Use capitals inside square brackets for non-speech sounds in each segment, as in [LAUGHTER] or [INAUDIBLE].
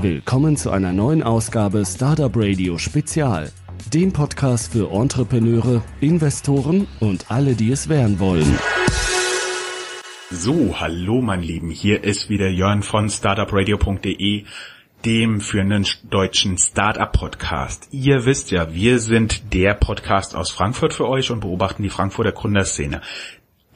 Willkommen zu einer neuen Ausgabe Startup Radio Spezial, dem Podcast für Entrepreneure, Investoren und alle, die es werden wollen. So, hallo mein Lieben, hier ist wieder Jörn von startupradio.de, dem führenden deutschen Startup-Podcast. Ihr wisst ja, wir sind der Podcast aus Frankfurt für euch und beobachten die Frankfurter Gründerszene.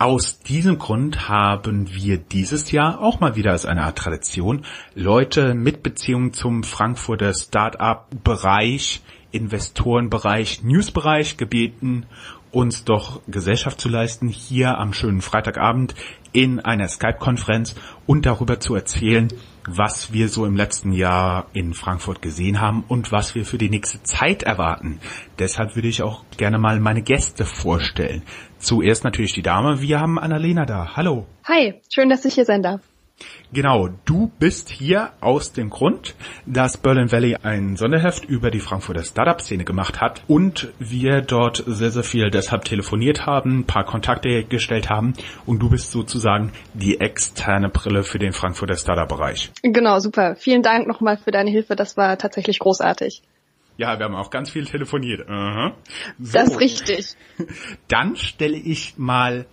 Aus diesem Grund haben wir dieses Jahr auch mal wieder als eine Art Tradition Leute mit Beziehung zum Frankfurter Start-up-Bereich, Investorenbereich, Newsbereich gebeten, uns doch Gesellschaft zu leisten hier am schönen Freitagabend in einer Skype-Konferenz und darüber zu erzählen, was wir so im letzten Jahr in Frankfurt gesehen haben und was wir für die nächste Zeit erwarten. Deshalb würde ich auch gerne mal meine Gäste vorstellen. Zuerst natürlich die Dame. Wir haben Annalena da. Hallo. Hi, schön, dass ich hier sein darf. Genau, du bist hier aus dem Grund, dass Berlin Valley ein Sonderheft über die Frankfurter Startup-Szene gemacht hat und wir dort sehr, sehr viel deshalb telefoniert haben, ein paar Kontakte hergestellt haben und du bist sozusagen die externe Brille für den Frankfurter Startup-Bereich. Genau, super. Vielen Dank nochmal für deine Hilfe, das war tatsächlich großartig. Ja, wir haben auch ganz viel telefoniert. Uh so. Das ist richtig. [LAUGHS] Dann stelle ich mal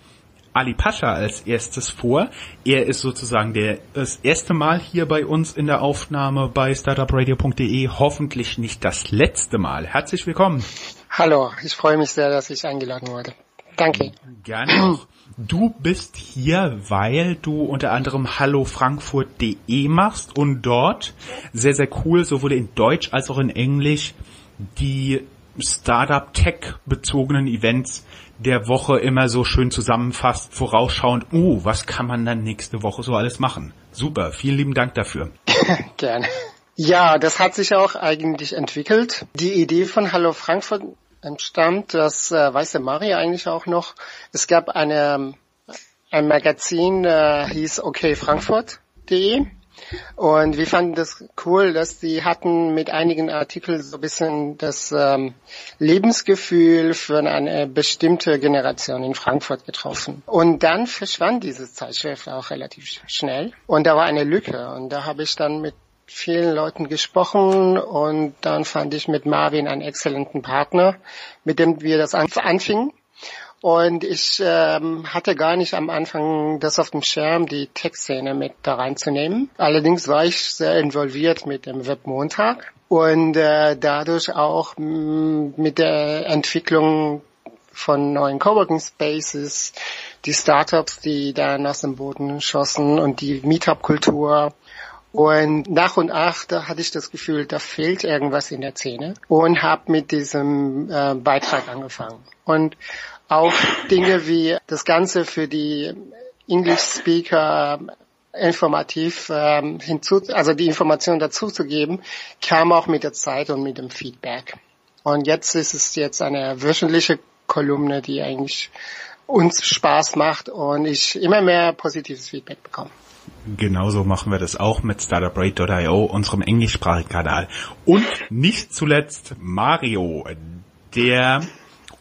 Ali Pascha als erstes vor. Er ist sozusagen der, das erste Mal hier bei uns in der Aufnahme bei startupradio.de. Hoffentlich nicht das letzte Mal. Herzlich willkommen. Hallo, ich freue mich sehr, dass ich eingeladen wurde. Danke. Gerne. Du bist hier, weil du unter anderem hallofrankfurt.de machst und dort sehr, sehr cool, sowohl in Deutsch als auch in Englisch, die Startup-Tech bezogenen Events der Woche immer so schön zusammenfasst, vorausschauend, oh, was kann man dann nächste Woche so alles machen? Super, vielen lieben Dank dafür. [LAUGHS] Gerne. Ja, das hat sich auch eigentlich entwickelt. Die Idee von Hallo Frankfurt entstammt, das äh, weiß der Mario eigentlich auch noch. Es gab eine, ein Magazin, äh, hieß okayfrankfurt.de und wir fanden das cool, dass die hatten mit einigen Artikeln so ein bisschen das ähm, Lebensgefühl für eine bestimmte Generation in Frankfurt getroffen. Und dann verschwand diese Zeitschrift auch relativ schnell. Und da war eine Lücke. Und da habe ich dann mit vielen Leuten gesprochen und dann fand ich mit Marvin einen exzellenten Partner, mit dem wir das anfingen. Und ich ähm, hatte gar nicht am Anfang das auf dem Schirm, die Textszene mit da reinzunehmen. Allerdings war ich sehr involviert mit dem Webmontag und äh, dadurch auch mit der Entwicklung von neuen Coworking Spaces, die Startups, die dann aus dem Boden schossen und die Meetup-Kultur. Und nach und nach, da hatte ich das Gefühl, da fehlt irgendwas in der Szene und habe mit diesem äh, Beitrag angefangen. Und auch Dinge wie das Ganze für die English Speaker informativ ähm, hinzu, also die Information dazu zu geben, kam auch mit der Zeit und mit dem Feedback. Und jetzt ist es jetzt eine wöchentliche Kolumne, die eigentlich uns Spaß macht und ich immer mehr positives Feedback bekomme. Genauso machen wir das auch mit StartupRate.io, unserem englischsprachigen Kanal. Und nicht zuletzt Mario, der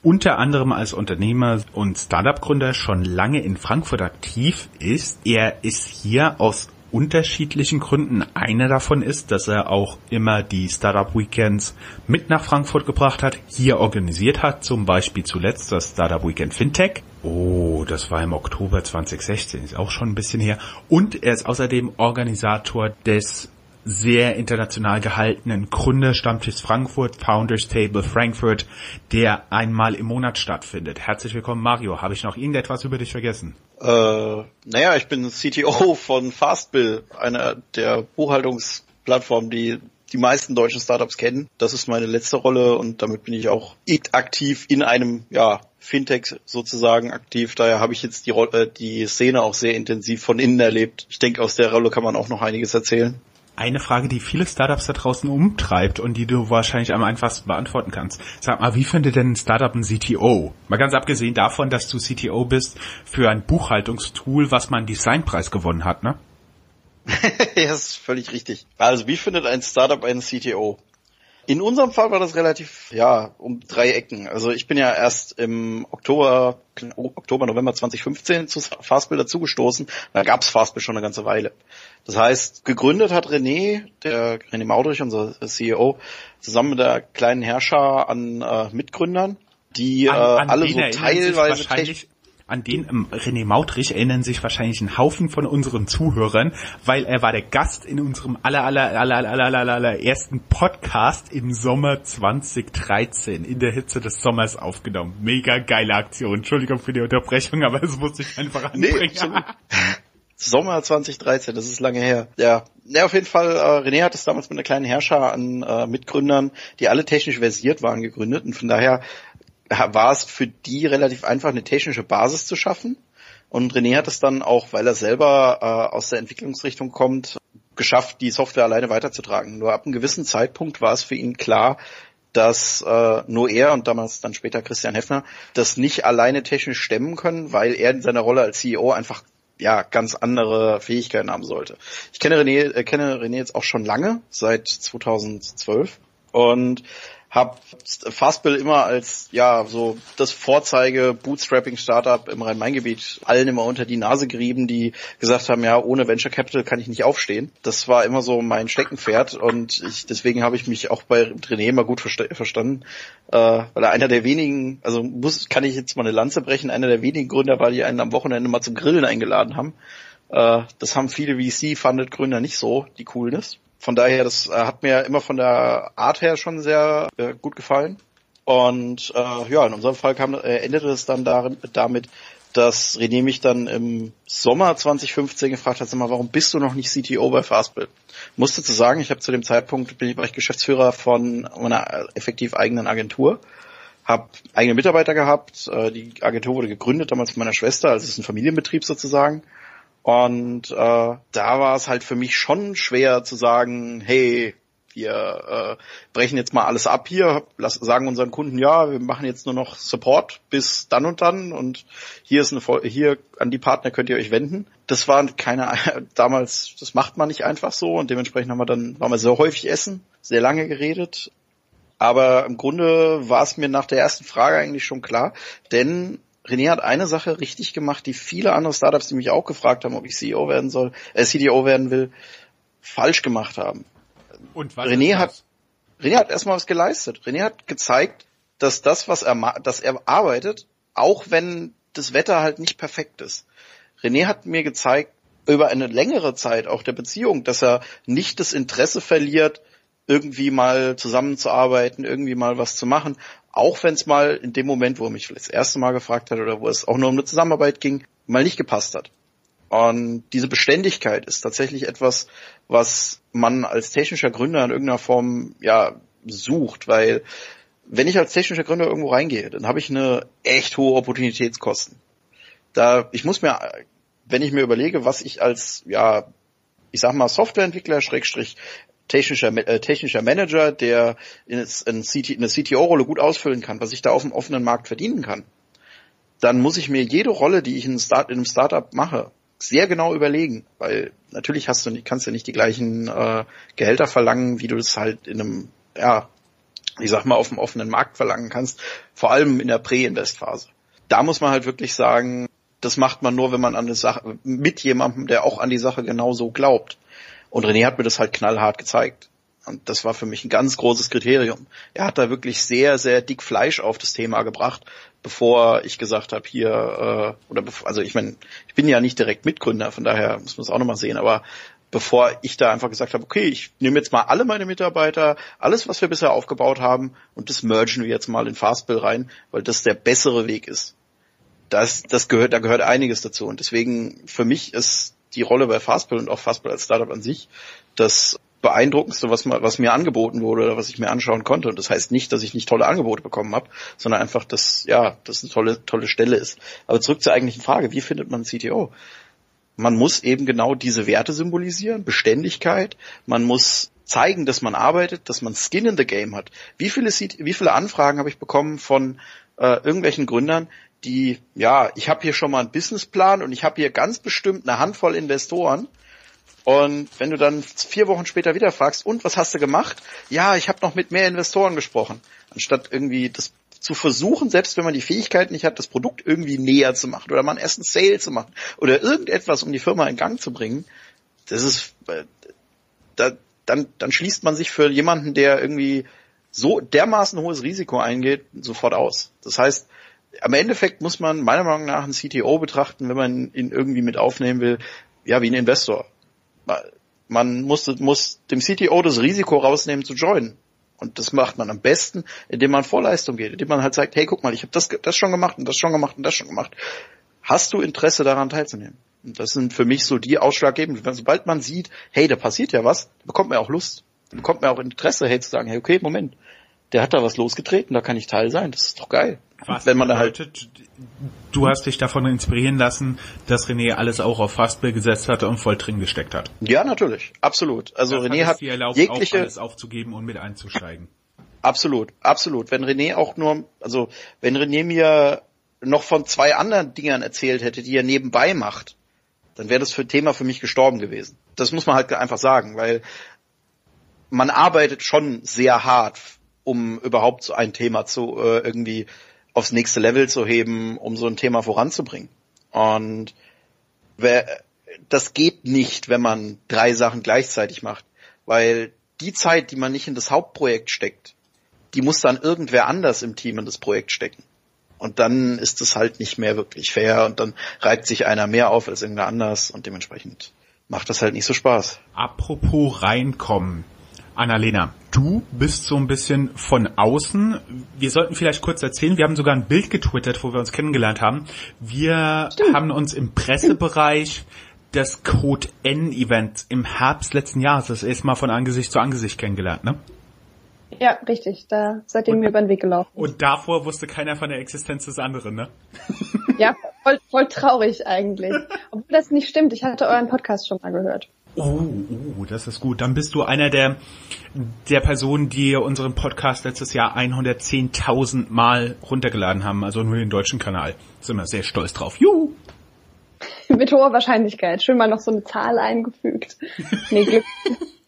unter anderem als Unternehmer und Startup-Gründer schon lange in Frankfurt aktiv ist. Er ist hier aus unterschiedlichen Gründen. Einer davon ist, dass er auch immer die Startup Weekends mit nach Frankfurt gebracht hat, hier organisiert hat, zum Beispiel zuletzt das Startup Weekend Fintech. Oh, das war im Oktober 2016, ist auch schon ein bisschen her. Und er ist außerdem Organisator des sehr international gehaltenen Gründerstammtisch Frankfurt, Founders Table Frankfurt, der einmal im Monat stattfindet. Herzlich willkommen, Mario. Habe ich noch irgendetwas über dich vergessen? Äh, naja, ich bin CTO von Fastbill, einer der Buchhaltungsplattformen, die die meisten deutschen Startups kennen. Das ist meine letzte Rolle und damit bin ich auch aktiv in einem, ja, Fintech sozusagen aktiv. Daher habe ich jetzt die, Rolle, die Szene auch sehr intensiv von innen erlebt. Ich denke, aus der Rolle kann man auch noch einiges erzählen eine Frage, die viele Startups da draußen umtreibt und die du wahrscheinlich am einfachsten beantworten kannst. Sag mal, wie findet denn ein Startup ein CTO? Mal ganz abgesehen davon, dass du CTO bist für ein Buchhaltungstool, was man Designpreis gewonnen hat, ne? [LAUGHS] ja, ist völlig richtig. Also, wie findet ein Startup einen CTO? In unserem Fall war das relativ, ja, um drei Ecken. Also ich bin ja erst im Oktober, Oktober, November 2015 zu Fastbill dazugestoßen. Da gab's Fastbill schon eine ganze Weile. Das heißt, gegründet hat René, der René Maudrich, unser CEO, zusammen mit der kleinen Herrscher an äh, Mitgründern, die an, an äh, alle so teilweise an den ähm, René Mautrich erinnern sich wahrscheinlich ein Haufen von unseren Zuhörern, weil er war der Gast in unserem aller, aller, aller, aller, aller, aller ersten Podcast im Sommer 2013 in der Hitze des Sommers aufgenommen. Mega geile Aktion. Entschuldigung für die Unterbrechung, aber es musste ich einfach anbringen. Nee, [LAUGHS] Sommer 2013, das ist lange her. Ja, ja auf jeden Fall, äh, René hat es damals mit einer kleinen Herrscher an äh, Mitgründern, die alle technisch versiert waren, gegründet und von daher war es für die relativ einfach, eine technische Basis zu schaffen. Und René hat es dann auch, weil er selber äh, aus der Entwicklungsrichtung kommt, geschafft, die Software alleine weiterzutragen. Nur ab einem gewissen Zeitpunkt war es für ihn klar, dass äh, nur er und damals dann später Christian Heffner das nicht alleine technisch stemmen können, weil er in seiner Rolle als CEO einfach ja ganz andere Fähigkeiten haben sollte. Ich kenne René, äh, kenne René jetzt auch schon lange, seit 2012 und habe Fastbill immer als ja so das Vorzeige Bootstrapping Startup im Rhein-Main-Gebiet allen immer unter die Nase gerieben, die gesagt haben, ja, ohne Venture Capital kann ich nicht aufstehen. Das war immer so mein Steckenpferd und ich, deswegen habe ich mich auch bei René immer gut versta verstanden, äh, weil er einer der wenigen, also muss kann ich jetzt mal eine Lanze brechen, einer der wenigen Gründer war, die einen am Wochenende mal zum Grillen eingeladen haben. Äh, das haben viele VC-Funded Gründer nicht so, die Coolness. Von daher, das äh, hat mir immer von der Art her schon sehr äh, gut gefallen. Und äh, ja, in unserem Fall kam, äh, endete es dann darin, damit, dass René mich dann im Sommer 2015 gefragt hat, sag mal, warum bist du noch nicht CTO bei Fastbill? Musste zu sagen, ich habe zu dem Zeitpunkt bin ich, war ich Geschäftsführer von einer effektiv eigenen Agentur, habe eigene Mitarbeiter gehabt. Äh, die Agentur wurde gegründet damals von meiner Schwester, also es ist ein Familienbetrieb sozusagen. Und äh, da war es halt für mich schon schwer zu sagen, hey, wir äh, brechen jetzt mal alles ab hier, lass, sagen unseren Kunden, ja, wir machen jetzt nur noch Support bis dann und dann und hier ist eine hier an die Partner könnt ihr euch wenden. Das waren keine [LAUGHS] damals, das macht man nicht einfach so und dementsprechend haben wir dann waren wir sehr häufig essen, sehr lange geredet. Aber im Grunde war es mir nach der ersten Frage eigentlich schon klar, denn René hat eine Sache richtig gemacht, die viele andere Startups, die mich auch gefragt haben, ob ich CEO werden soll, äh, CDO werden will, falsch gemacht haben. Und was René hat, René hat erstmal was geleistet. René hat gezeigt, dass das, was er, dass er arbeitet, auch wenn das Wetter halt nicht perfekt ist. René hat mir gezeigt, über eine längere Zeit auch der Beziehung, dass er nicht das Interesse verliert, irgendwie mal zusammenzuarbeiten, irgendwie mal was zu machen, auch wenn es mal in dem Moment, wo er mich das erste Mal gefragt hat oder wo es auch nur um eine Zusammenarbeit ging, mal nicht gepasst hat. Und diese Beständigkeit ist tatsächlich etwas, was man als technischer Gründer in irgendeiner Form ja sucht, weil wenn ich als technischer Gründer irgendwo reingehe, dann habe ich eine echt hohe Opportunitätskosten. Da ich muss mir, wenn ich mir überlege, was ich als ja ich sag mal Softwareentwickler Schrägstrich technischer, äh, technischer Manager, der in, in CT, eine CTO-Rolle gut ausfüllen kann, was ich da auf dem offenen Markt verdienen kann, dann muss ich mir jede Rolle, die ich in, Start, in einem Startup mache, sehr genau überlegen, weil natürlich hast du nicht, kannst du nicht die gleichen äh, Gehälter verlangen, wie du es halt in einem, ja, ich sag mal, auf dem offenen Markt verlangen kannst, vor allem in der Prä-Invest-Phase. Da muss man halt wirklich sagen, das macht man nur, wenn man an eine Sache, mit jemandem, der auch an die Sache genauso glaubt. Und René hat mir das halt knallhart gezeigt. Und das war für mich ein ganz großes Kriterium. Er hat da wirklich sehr, sehr dick Fleisch auf das Thema gebracht, bevor ich gesagt habe, hier, äh, oder also ich meine, ich bin ja nicht direkt Mitgründer, von daher muss man es auch nochmal sehen, aber bevor ich da einfach gesagt habe, okay, ich nehme jetzt mal alle meine Mitarbeiter, alles, was wir bisher aufgebaut haben, und das mergen wir jetzt mal in Fastbill rein, weil das der bessere Weg ist. Das, das gehört, da gehört einiges dazu. Und deswegen, für mich ist die Rolle bei Fastbill und auch Fastbill als Startup an sich das beeindruckendste, was, was mir angeboten wurde oder was ich mir anschauen konnte. Und das heißt nicht, dass ich nicht tolle Angebote bekommen habe, sondern einfach, dass ja, das eine tolle, tolle Stelle ist. Aber zurück zur eigentlichen Frage, wie findet man CTO? Man muss eben genau diese Werte symbolisieren, Beständigkeit. Man muss zeigen, dass man arbeitet, dass man Skin in the Game hat. Wie viele, wie viele Anfragen habe ich bekommen von äh, irgendwelchen Gründern, die, ja, ich habe hier schon mal einen Businessplan und ich habe hier ganz bestimmt eine Handvoll Investoren, Und wenn du dann vier Wochen später wieder fragst, und was hast du gemacht? Ja, ich habe noch mit mehr Investoren gesprochen. Anstatt irgendwie das zu versuchen, selbst wenn man die Fähigkeit nicht hat, das Produkt irgendwie näher zu machen oder mal einen ersten Sale zu machen oder irgendetwas, um die Firma in Gang zu bringen, das ist, äh, da, dann, dann schließt man sich für jemanden, der irgendwie so dermaßen hohes Risiko eingeht, sofort aus. Das heißt, am Endeffekt muss man meiner Meinung nach einen CTO betrachten, wenn man ihn irgendwie mit aufnehmen will, ja, wie ein Investor. Man muss, muss dem CTO das Risiko rausnehmen zu joinen. Und das macht man am besten, indem man Vorleistung geht, indem man halt sagt, hey, guck mal, ich habe das, das schon gemacht und das schon gemacht und das schon gemacht. Hast du Interesse daran teilzunehmen? Und das sind für mich so die ausschlaggebenden. Sobald man sieht, hey, da passiert ja was, bekommt man auch Lust, bekommt man auch Interesse, hey, zu sagen, hey, okay, Moment, der hat da was losgetreten, da kann ich Teil sein, das ist doch geil. Was wenn man bedeutet, halt du hast dich davon inspirieren lassen, dass René alles auch auf Fastbill gesetzt hatte und voll drin gesteckt hat. Ja, natürlich, absolut. Also das René hat, hat erlaubt, jegliche alles aufzugeben und mit einzusteigen. Absolut, absolut. Wenn René auch nur, also wenn René mir noch von zwei anderen Dingern erzählt hätte, die er nebenbei macht, dann wäre das für Thema für mich gestorben gewesen. Das muss man halt einfach sagen, weil man arbeitet schon sehr hart, um überhaupt so ein Thema zu äh, irgendwie aufs nächste Level zu heben, um so ein Thema voranzubringen. Und wer, das geht nicht, wenn man drei Sachen gleichzeitig macht, weil die Zeit, die man nicht in das Hauptprojekt steckt, die muss dann irgendwer anders im Team in das Projekt stecken. Und dann ist es halt nicht mehr wirklich fair und dann reibt sich einer mehr auf als irgendwer anders und dementsprechend macht das halt nicht so Spaß. Apropos reinkommen. Annalena, du bist so ein bisschen von außen. Wir sollten vielleicht kurz erzählen, wir haben sogar ein Bild getwittert, wo wir uns kennengelernt haben. Wir Stimmt. haben uns im Pressebereich des Code N Events im Herbst letzten Jahres das erste Mal von Angesicht zu Angesicht kennengelernt, ne? Ja, richtig. Da seitdem und, wir über den Weg gelaufen. Und davor wusste keiner von der Existenz des anderen, ne? Ja, voll, voll traurig eigentlich. Obwohl das nicht stimmt. Ich hatte euren Podcast schon mal gehört. Oh, oh, das ist gut. Dann bist du einer der, der Personen, die unseren Podcast letztes Jahr 110.000 Mal runtergeladen haben, also nur den deutschen Kanal. Sind wir sehr stolz drauf. Juhu! [LAUGHS] Mit hoher Wahrscheinlichkeit. Schön mal noch so eine Zahl eingefügt. Nee, Glück. [LAUGHS]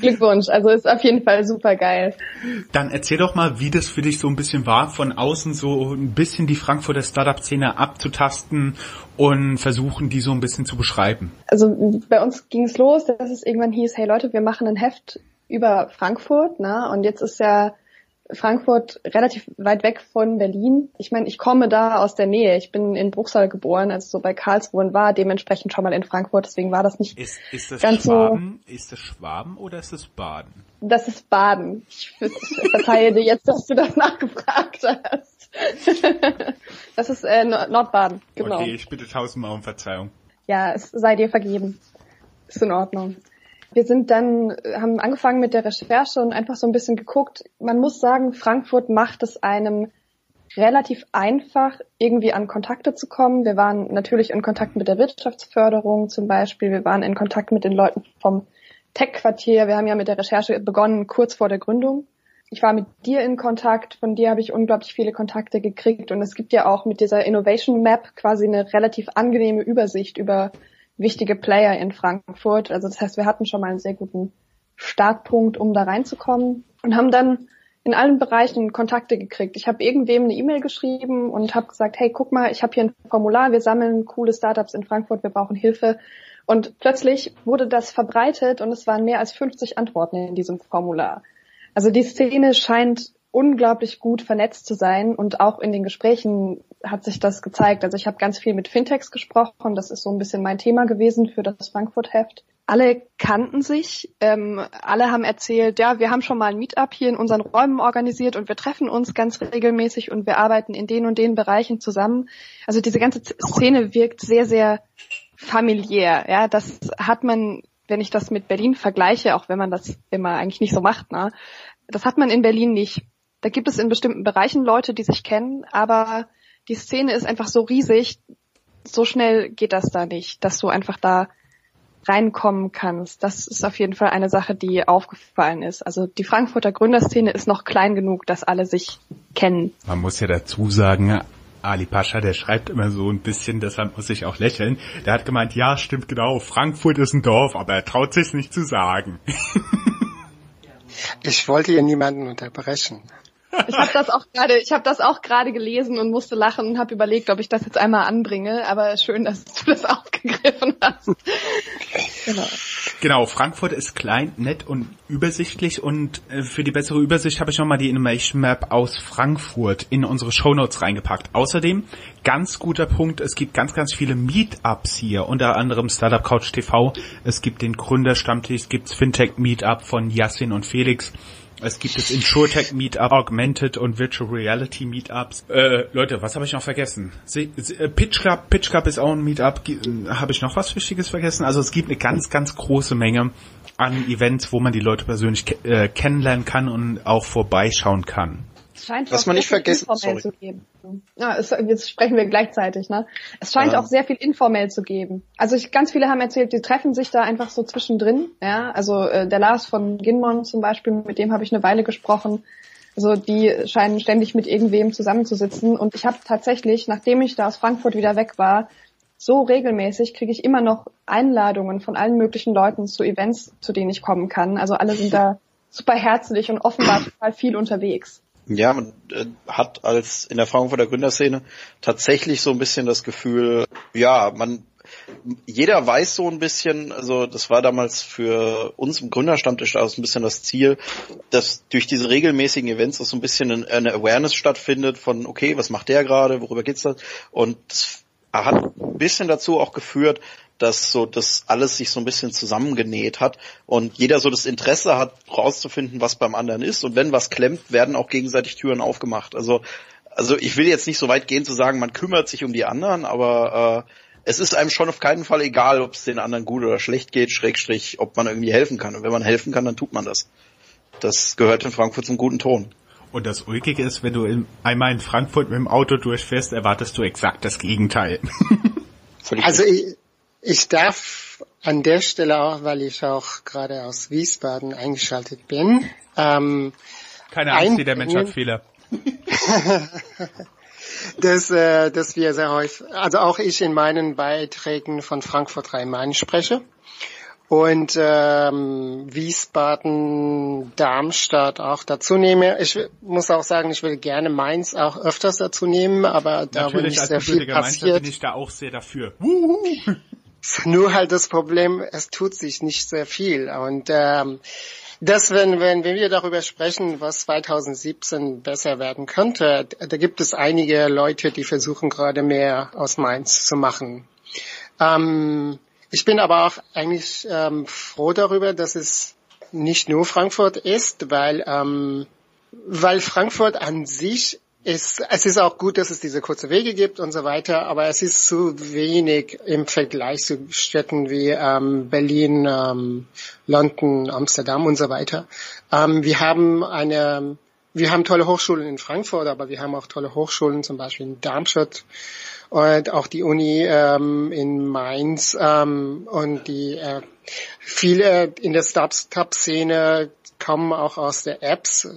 Glückwunsch, also ist auf jeden Fall super geil. Dann erzähl doch mal, wie das für dich so ein bisschen war, von außen so ein bisschen die Frankfurter Startup-Szene abzutasten und versuchen, die so ein bisschen zu beschreiben. Also bei uns ging es los, dass es irgendwann hieß, hey Leute, wir machen ein Heft über Frankfurt, ne? Und jetzt ist ja Frankfurt relativ weit weg von Berlin. Ich meine, ich komme da aus der Nähe. Ich bin in Bruchsal geboren, also so bei Karlsruhe war dementsprechend schon mal in Frankfurt, deswegen war das nicht ist, ist das ganz Schwaben, so. Ist das Schwaben oder ist das Baden? Das ist Baden. Ich, ich verzeihe dir jetzt, dass du das [LAUGHS] nachgefragt hast. das ist äh, Nordbaden, genau. Okay, ich bitte tausendmal um Verzeihung. Ja, es sei dir vergeben. Ist in Ordnung. Wir sind dann, haben angefangen mit der Recherche und einfach so ein bisschen geguckt. Man muss sagen, Frankfurt macht es einem relativ einfach, irgendwie an Kontakte zu kommen. Wir waren natürlich in Kontakt mit der Wirtschaftsförderung zum Beispiel. Wir waren in Kontakt mit den Leuten vom Tech-Quartier. Wir haben ja mit der Recherche begonnen, kurz vor der Gründung. Ich war mit dir in Kontakt, von dir habe ich unglaublich viele Kontakte gekriegt und es gibt ja auch mit dieser Innovation Map quasi eine relativ angenehme Übersicht über wichtige Player in Frankfurt. Also das heißt, wir hatten schon mal einen sehr guten Startpunkt, um da reinzukommen und haben dann in allen Bereichen Kontakte gekriegt. Ich habe irgendwem eine E-Mail geschrieben und habe gesagt, hey, guck mal, ich habe hier ein Formular, wir sammeln coole Startups in Frankfurt, wir brauchen Hilfe. Und plötzlich wurde das verbreitet und es waren mehr als 50 Antworten in diesem Formular. Also die Szene scheint unglaublich gut vernetzt zu sein und auch in den Gesprächen hat sich das gezeigt. Also ich habe ganz viel mit Fintechs gesprochen, das ist so ein bisschen mein Thema gewesen für das Frankfurt-Heft. Alle kannten sich, ähm, alle haben erzählt, ja, wir haben schon mal ein Meetup hier in unseren Räumen organisiert und wir treffen uns ganz regelmäßig und wir arbeiten in den und den Bereichen zusammen. Also diese ganze Szene wirkt sehr, sehr familiär. Ja, das hat man, wenn ich das mit Berlin vergleiche, auch wenn man das immer eigentlich nicht so macht, ne, das hat man in Berlin nicht. Da gibt es in bestimmten Bereichen Leute, die sich kennen, aber die Szene ist einfach so riesig, so schnell geht das da nicht, dass du einfach da reinkommen kannst. Das ist auf jeden Fall eine Sache, die aufgefallen ist. Also die Frankfurter Gründerszene ist noch klein genug, dass alle sich kennen. Man muss ja dazu sagen, Ali Pascha, der schreibt immer so ein bisschen, deshalb muss ich auch lächeln. Der hat gemeint, ja, stimmt genau, Frankfurt ist ein Dorf, aber er traut sich nicht zu sagen. [LAUGHS] ich wollte hier niemanden unterbrechen. Ich habe das auch gerade, ich habe das auch gerade gelesen und musste lachen und habe überlegt, ob ich das jetzt einmal anbringe. Aber schön, dass du das [LAUGHS] aufgegriffen hast. genau. Genau, Frankfurt ist klein, nett und übersichtlich und äh, für die bessere Übersicht habe ich nochmal die Innovation Map aus Frankfurt in unsere Show Notes reingepackt. Außerdem, ganz guter Punkt, es gibt ganz, ganz viele Meetups hier, unter anderem Startup Couch TV, es gibt den Gründerstammtisch, es gibt Fintech Meetup von Yassin und Felix. Es gibt das InsurTech Meetup, Augmented und Virtual Reality Meetups. Äh, Leute, was habe ich noch vergessen? Äh, Pitch Club, Pitch Club ist auch ein Meetup. Äh, habe ich noch was Wichtiges vergessen? Also es gibt eine ganz, ganz große Menge an Events, wo man die Leute persönlich ke äh, kennenlernen kann und auch vorbeischauen kann. Es scheint Was man nicht vergessen informell zu geben. Ja, es, jetzt sprechen wir gleichzeitig, ne? Es scheint ja. auch sehr viel informell zu geben. Also ich, ganz viele haben erzählt, die treffen sich da einfach so zwischendrin, ja. Also äh, der Lars von Ginmon zum Beispiel, mit dem habe ich eine Weile gesprochen. Also die scheinen ständig mit irgendwem zusammenzusitzen. Und ich habe tatsächlich, nachdem ich da aus Frankfurt wieder weg war, so regelmäßig kriege ich immer noch Einladungen von allen möglichen Leuten zu Events, zu denen ich kommen kann. Also alle sind da [LAUGHS] super herzlich und offenbar total viel unterwegs. Ja, man äh, hat als in der Frankfurter Gründerszene tatsächlich so ein bisschen das Gefühl, ja, man jeder weiß so ein bisschen, also das war damals für uns im Gründerstammtisch auch ein bisschen das Ziel, dass durch diese regelmäßigen Events auch so ein bisschen eine Awareness stattfindet von, okay, was macht der gerade, worüber geht's da? Und das hat ein bisschen dazu auch geführt, dass so das alles sich so ein bisschen zusammengenäht hat und jeder so das Interesse hat, rauszufinden, was beim anderen ist. Und wenn was klemmt, werden auch gegenseitig Türen aufgemacht. Also, also ich will jetzt nicht so weit gehen zu sagen, man kümmert sich um die anderen, aber äh, es ist einem schon auf keinen Fall egal, ob es den anderen gut oder schlecht geht, Schrägstrich, ob man irgendwie helfen kann. Und wenn man helfen kann, dann tut man das. Das gehört in Frankfurt zum guten Ton. Und das Ulkige ist, wenn du in, einmal in Frankfurt mit dem Auto durchfährst, erwartest du exakt das Gegenteil. [LAUGHS] also ich, ich darf an der Stelle auch, weil ich auch gerade aus Wiesbaden eingeschaltet bin. Ähm, Keine Angst, der Mensch hat Fehler. [LAUGHS] dass, äh, dass wir sehr häufig, also auch ich in meinen Beiträgen von Frankfurt Rhein-Main spreche. Und ähm, Wiesbaden, Darmstadt auch dazu nehme. Ich muss auch sagen, ich will gerne Mainz auch öfters dazu nehmen, aber da wo nicht sehr viel passiert. bin ich da auch sehr dafür. Nur halt das Problem, es tut sich nicht sehr viel. Und ähm, das, wenn, wenn, wenn wir darüber sprechen, was 2017 besser werden könnte, da gibt es einige Leute, die versuchen gerade mehr aus Mainz zu machen. Ähm, ich bin aber auch eigentlich ähm, froh darüber, dass es nicht nur Frankfurt ist, weil, ähm, weil Frankfurt an sich es, es ist auch gut, dass es diese kurze Wege gibt und so weiter, aber es ist zu wenig im Vergleich zu Städten wie ähm, Berlin, ähm, London, Amsterdam und so weiter. Ähm, wir haben eine, wir haben tolle Hochschulen in Frankfurt, aber wir haben auch tolle Hochschulen, zum Beispiel in Darmstadt und auch die Uni ähm, in Mainz ähm, und die äh, viele in der Startup-Szene kommen auch aus der Apps,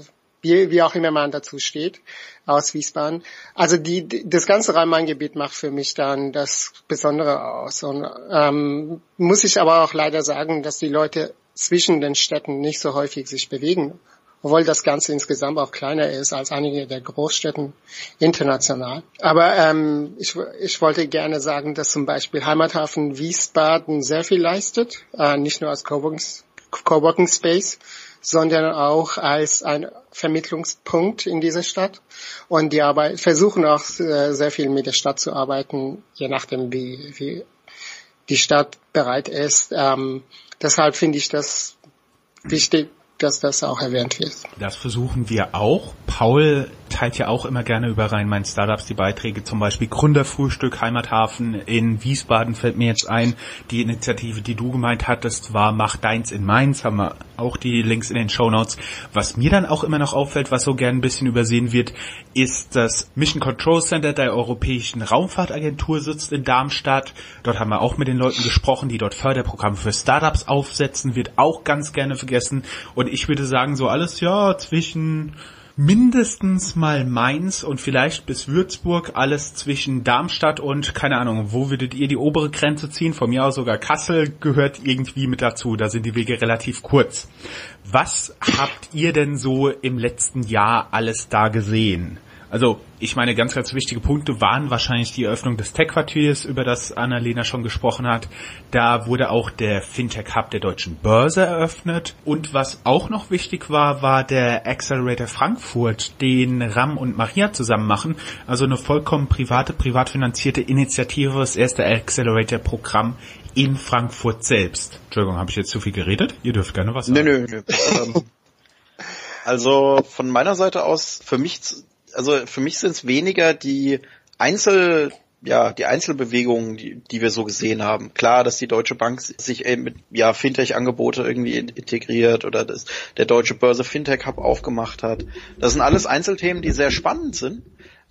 wie, wie auch immer man dazu steht aus Wiesbaden. Also die, das ganze Rhein-Main-Gebiet macht für mich dann das Besondere aus. Und ähm, muss ich aber auch leider sagen, dass die Leute zwischen den Städten nicht so häufig sich bewegen, obwohl das Ganze insgesamt auch kleiner ist als einige der Großstädten international. Aber ähm, ich, ich wollte gerne sagen, dass zum Beispiel Heimathafen Wiesbaden sehr viel leistet, äh, nicht nur als Coworking Space, sondern auch als ein Vermittlungspunkt in dieser Stadt. Und die Arbeit, versuchen auch äh, sehr viel mit der Stadt zu arbeiten, je nachdem, wie, wie die Stadt bereit ist. Ähm, deshalb finde ich das wichtig, dass das auch erwähnt wird. Das versuchen wir auch. Paul teilt ja auch immer gerne über rein meinen Startups die Beiträge, zum Beispiel Gründerfrühstück Heimathafen in Wiesbaden fällt mir jetzt ein. Die Initiative, die du gemeint hattest, war Mach deins in Mainz, haben wir auch die Links in den Show Notes. Was mir dann auch immer noch auffällt, was so gern ein bisschen übersehen wird, ist das Mission Control Center der Europäischen Raumfahrtagentur sitzt in Darmstadt. Dort haben wir auch mit den Leuten gesprochen, die dort Förderprogramme für Startups aufsetzen, wird auch ganz gerne vergessen. Und ich würde sagen, so alles ja zwischen mindestens mal Mainz und vielleicht bis Würzburg, alles zwischen Darmstadt und, keine Ahnung, wo würdet ihr die obere Grenze ziehen? Von mir aus sogar Kassel gehört irgendwie mit dazu, da sind die Wege relativ kurz. Was habt ihr denn so im letzten Jahr alles da gesehen? Also ich meine, ganz, ganz wichtige Punkte waren wahrscheinlich die Eröffnung des Tech-Quartiers, über das Annalena schon gesprochen hat. Da wurde auch der Fintech-Hub der deutschen Börse eröffnet. Und was auch noch wichtig war, war der Accelerator Frankfurt, den Ram und Maria zusammen machen. Also eine vollkommen private, privat finanzierte Initiative, das erste Accelerator-Programm in Frankfurt selbst. Entschuldigung, habe ich jetzt zu viel geredet? Ihr dürft gerne was sagen. Nö, nö, nö. also von meiner Seite aus, für mich also für mich sind es weniger die Einzel, ja, die Einzelbewegungen, die, die wir so gesehen haben. Klar, dass die Deutsche Bank sich eben mit ja, Fintech-Angebote irgendwie integriert oder dass der Deutsche Börse Fintech Hub aufgemacht hat. Das sind alles Einzelthemen, die sehr spannend sind.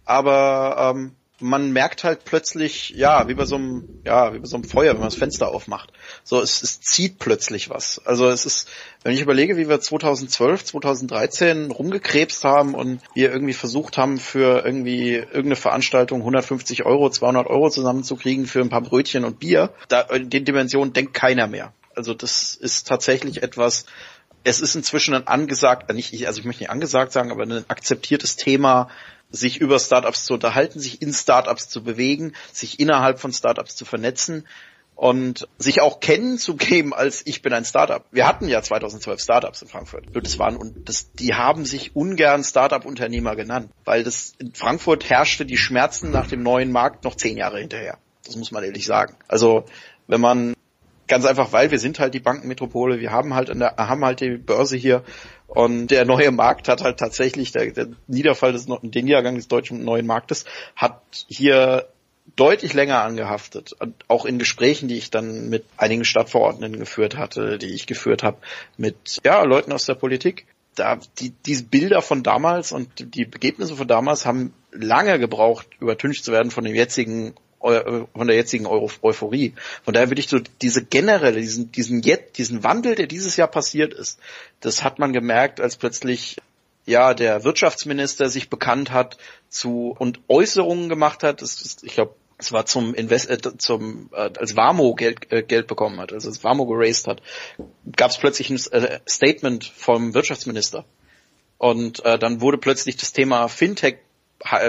Aber ähm, man merkt halt plötzlich, ja, wie bei so einem, ja, wie bei so einem Feuer, wenn man das Fenster aufmacht. So, es, es zieht plötzlich was. Also es ist, wenn ich überlege, wie wir 2012, 2013 rumgekrebst haben und wir irgendwie versucht haben, für irgendwie irgendeine Veranstaltung 150 Euro, 200 Euro zusammenzukriegen für ein paar Brötchen und Bier, da, in den Dimensionen denkt keiner mehr. Also das ist tatsächlich etwas, es ist inzwischen ein angesagt, nicht, also ich möchte nicht angesagt sagen, aber ein akzeptiertes Thema, sich über Startups zu unterhalten, sich in Startups zu bewegen, sich innerhalb von Startups zu vernetzen und sich auch kennenzugeben [LAUGHS] als ich bin ein Startup. Wir hatten ja 2012 Startups in Frankfurt. Das waren und das, die haben sich ungern Startup-Unternehmer genannt, weil das in Frankfurt herrschte die Schmerzen nach dem neuen Markt noch zehn Jahre hinterher. Das muss man ehrlich sagen. Also wenn man ganz einfach, weil wir sind halt die Bankenmetropole, wir haben halt, der, haben halt die Börse hier und der neue Markt hat halt tatsächlich, der, der Niederfall des, den Niedergang des deutschen neuen Marktes hat hier deutlich länger angehaftet. Und auch in Gesprächen, die ich dann mit einigen Stadtverordneten geführt hatte, die ich geführt habe, mit ja, Leuten aus der Politik. Da, die, diese Bilder von damals und die Begebnisse von damals haben lange gebraucht, übertüncht zu werden von dem jetzigen von der jetzigen Euphorie. Von daher würde ich so diese generelle, diesen, diesen, diesen Wandel, der dieses Jahr passiert ist, das hat man gemerkt, als plötzlich ja der Wirtschaftsminister sich bekannt hat zu und Äußerungen gemacht hat. Das ist, ich glaube, es war zum Invest, äh, zum äh, als Warmo Geld, äh, Geld bekommen hat, also als Warmo geraced hat, gab es plötzlich ein äh, Statement vom Wirtschaftsminister und äh, dann wurde plötzlich das Thema Fintech äh,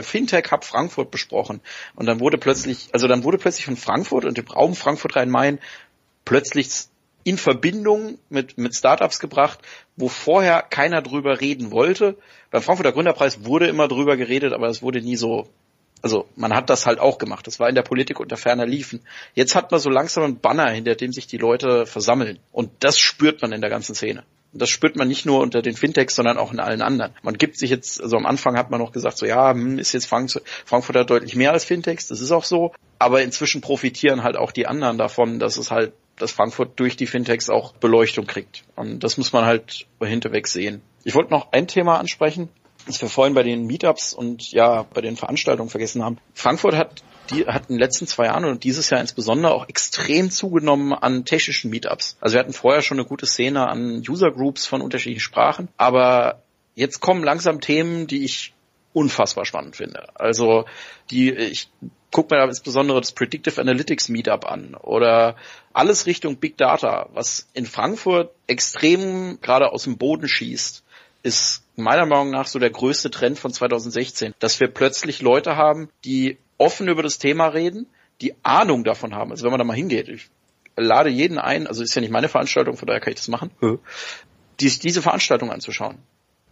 Fintech Hub Frankfurt besprochen und dann wurde plötzlich, also dann wurde plötzlich von Frankfurt und dem Raum Frankfurt Rhein-Main plötzlich in Verbindung mit, mit Startups gebracht, wo vorher keiner drüber reden wollte. Beim Frankfurter Gründerpreis wurde immer drüber geredet, aber es wurde nie so, also man hat das halt auch gemacht. Das war in der Politik unter ferner Liefen. Jetzt hat man so langsam einen Banner, hinter dem sich die Leute versammeln. Und das spürt man in der ganzen Szene. Und das spürt man nicht nur unter den Fintechs, sondern auch in allen anderen. Man gibt sich jetzt, also am Anfang hat man noch gesagt, so ja, hm, ist jetzt Frankfurt deutlich mehr als Fintechs, das ist auch so. Aber inzwischen profitieren halt auch die anderen davon, dass es halt dass Frankfurt durch die Fintechs auch Beleuchtung kriegt. Und das muss man halt hinterweg sehen. Ich wollte noch ein Thema ansprechen, das wir vorhin bei den Meetups und ja bei den Veranstaltungen vergessen haben. Frankfurt hat die hat in den letzten zwei Jahren und dieses Jahr insbesondere auch extrem zugenommen an technischen Meetups. Also wir hatten vorher schon eine gute Szene an User Groups von unterschiedlichen Sprachen, aber jetzt kommen langsam Themen, die ich unfassbar spannend finde. Also die ich guck mir da insbesondere das Predictive Analytics Meetup an oder alles Richtung Big Data, was in Frankfurt extrem gerade aus dem Boden schießt, ist meiner Meinung nach so der größte Trend von 2016, dass wir plötzlich Leute haben, die offen über das Thema reden, die Ahnung davon haben. Also wenn man da mal hingeht, ich lade jeden ein, also ist ja nicht meine Veranstaltung, von daher kann ich das machen, die, diese Veranstaltung anzuschauen.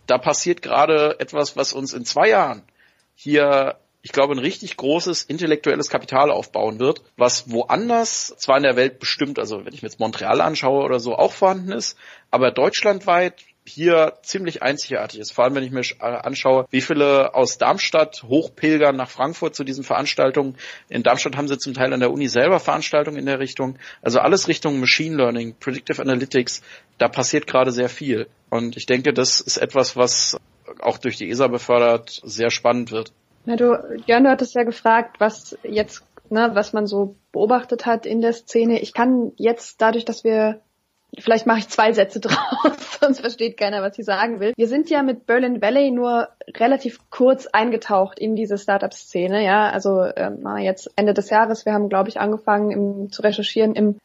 Da passiert gerade etwas, was uns in zwei Jahren hier ich glaube, ein richtig großes intellektuelles Kapital aufbauen wird, was woanders zwar in der Welt bestimmt, also wenn ich mir jetzt Montreal anschaue oder so, auch vorhanden ist, aber deutschlandweit hier ziemlich einzigartig ist. Vor allem, wenn ich mir anschaue, wie viele aus Darmstadt hochpilgern nach Frankfurt zu diesen Veranstaltungen. In Darmstadt haben sie zum Teil an der Uni selber Veranstaltungen in der Richtung. Also alles Richtung Machine Learning, Predictive Analytics. Da passiert gerade sehr viel. Und ich denke, das ist etwas, was auch durch die ESA befördert sehr spannend wird. Na du, Jörn, du hattest ja gefragt, was jetzt, ne, was man so beobachtet hat in der Szene. Ich kann jetzt dadurch, dass wir vielleicht mache ich zwei Sätze draus, [LAUGHS] sonst versteht keiner, was ich sagen will. Wir sind ja mit Berlin Valley nur relativ kurz eingetaucht in diese Startup-Szene, ja. Also ähm, jetzt Ende des Jahres, wir haben, glaube ich, angefangen im, zu recherchieren. Im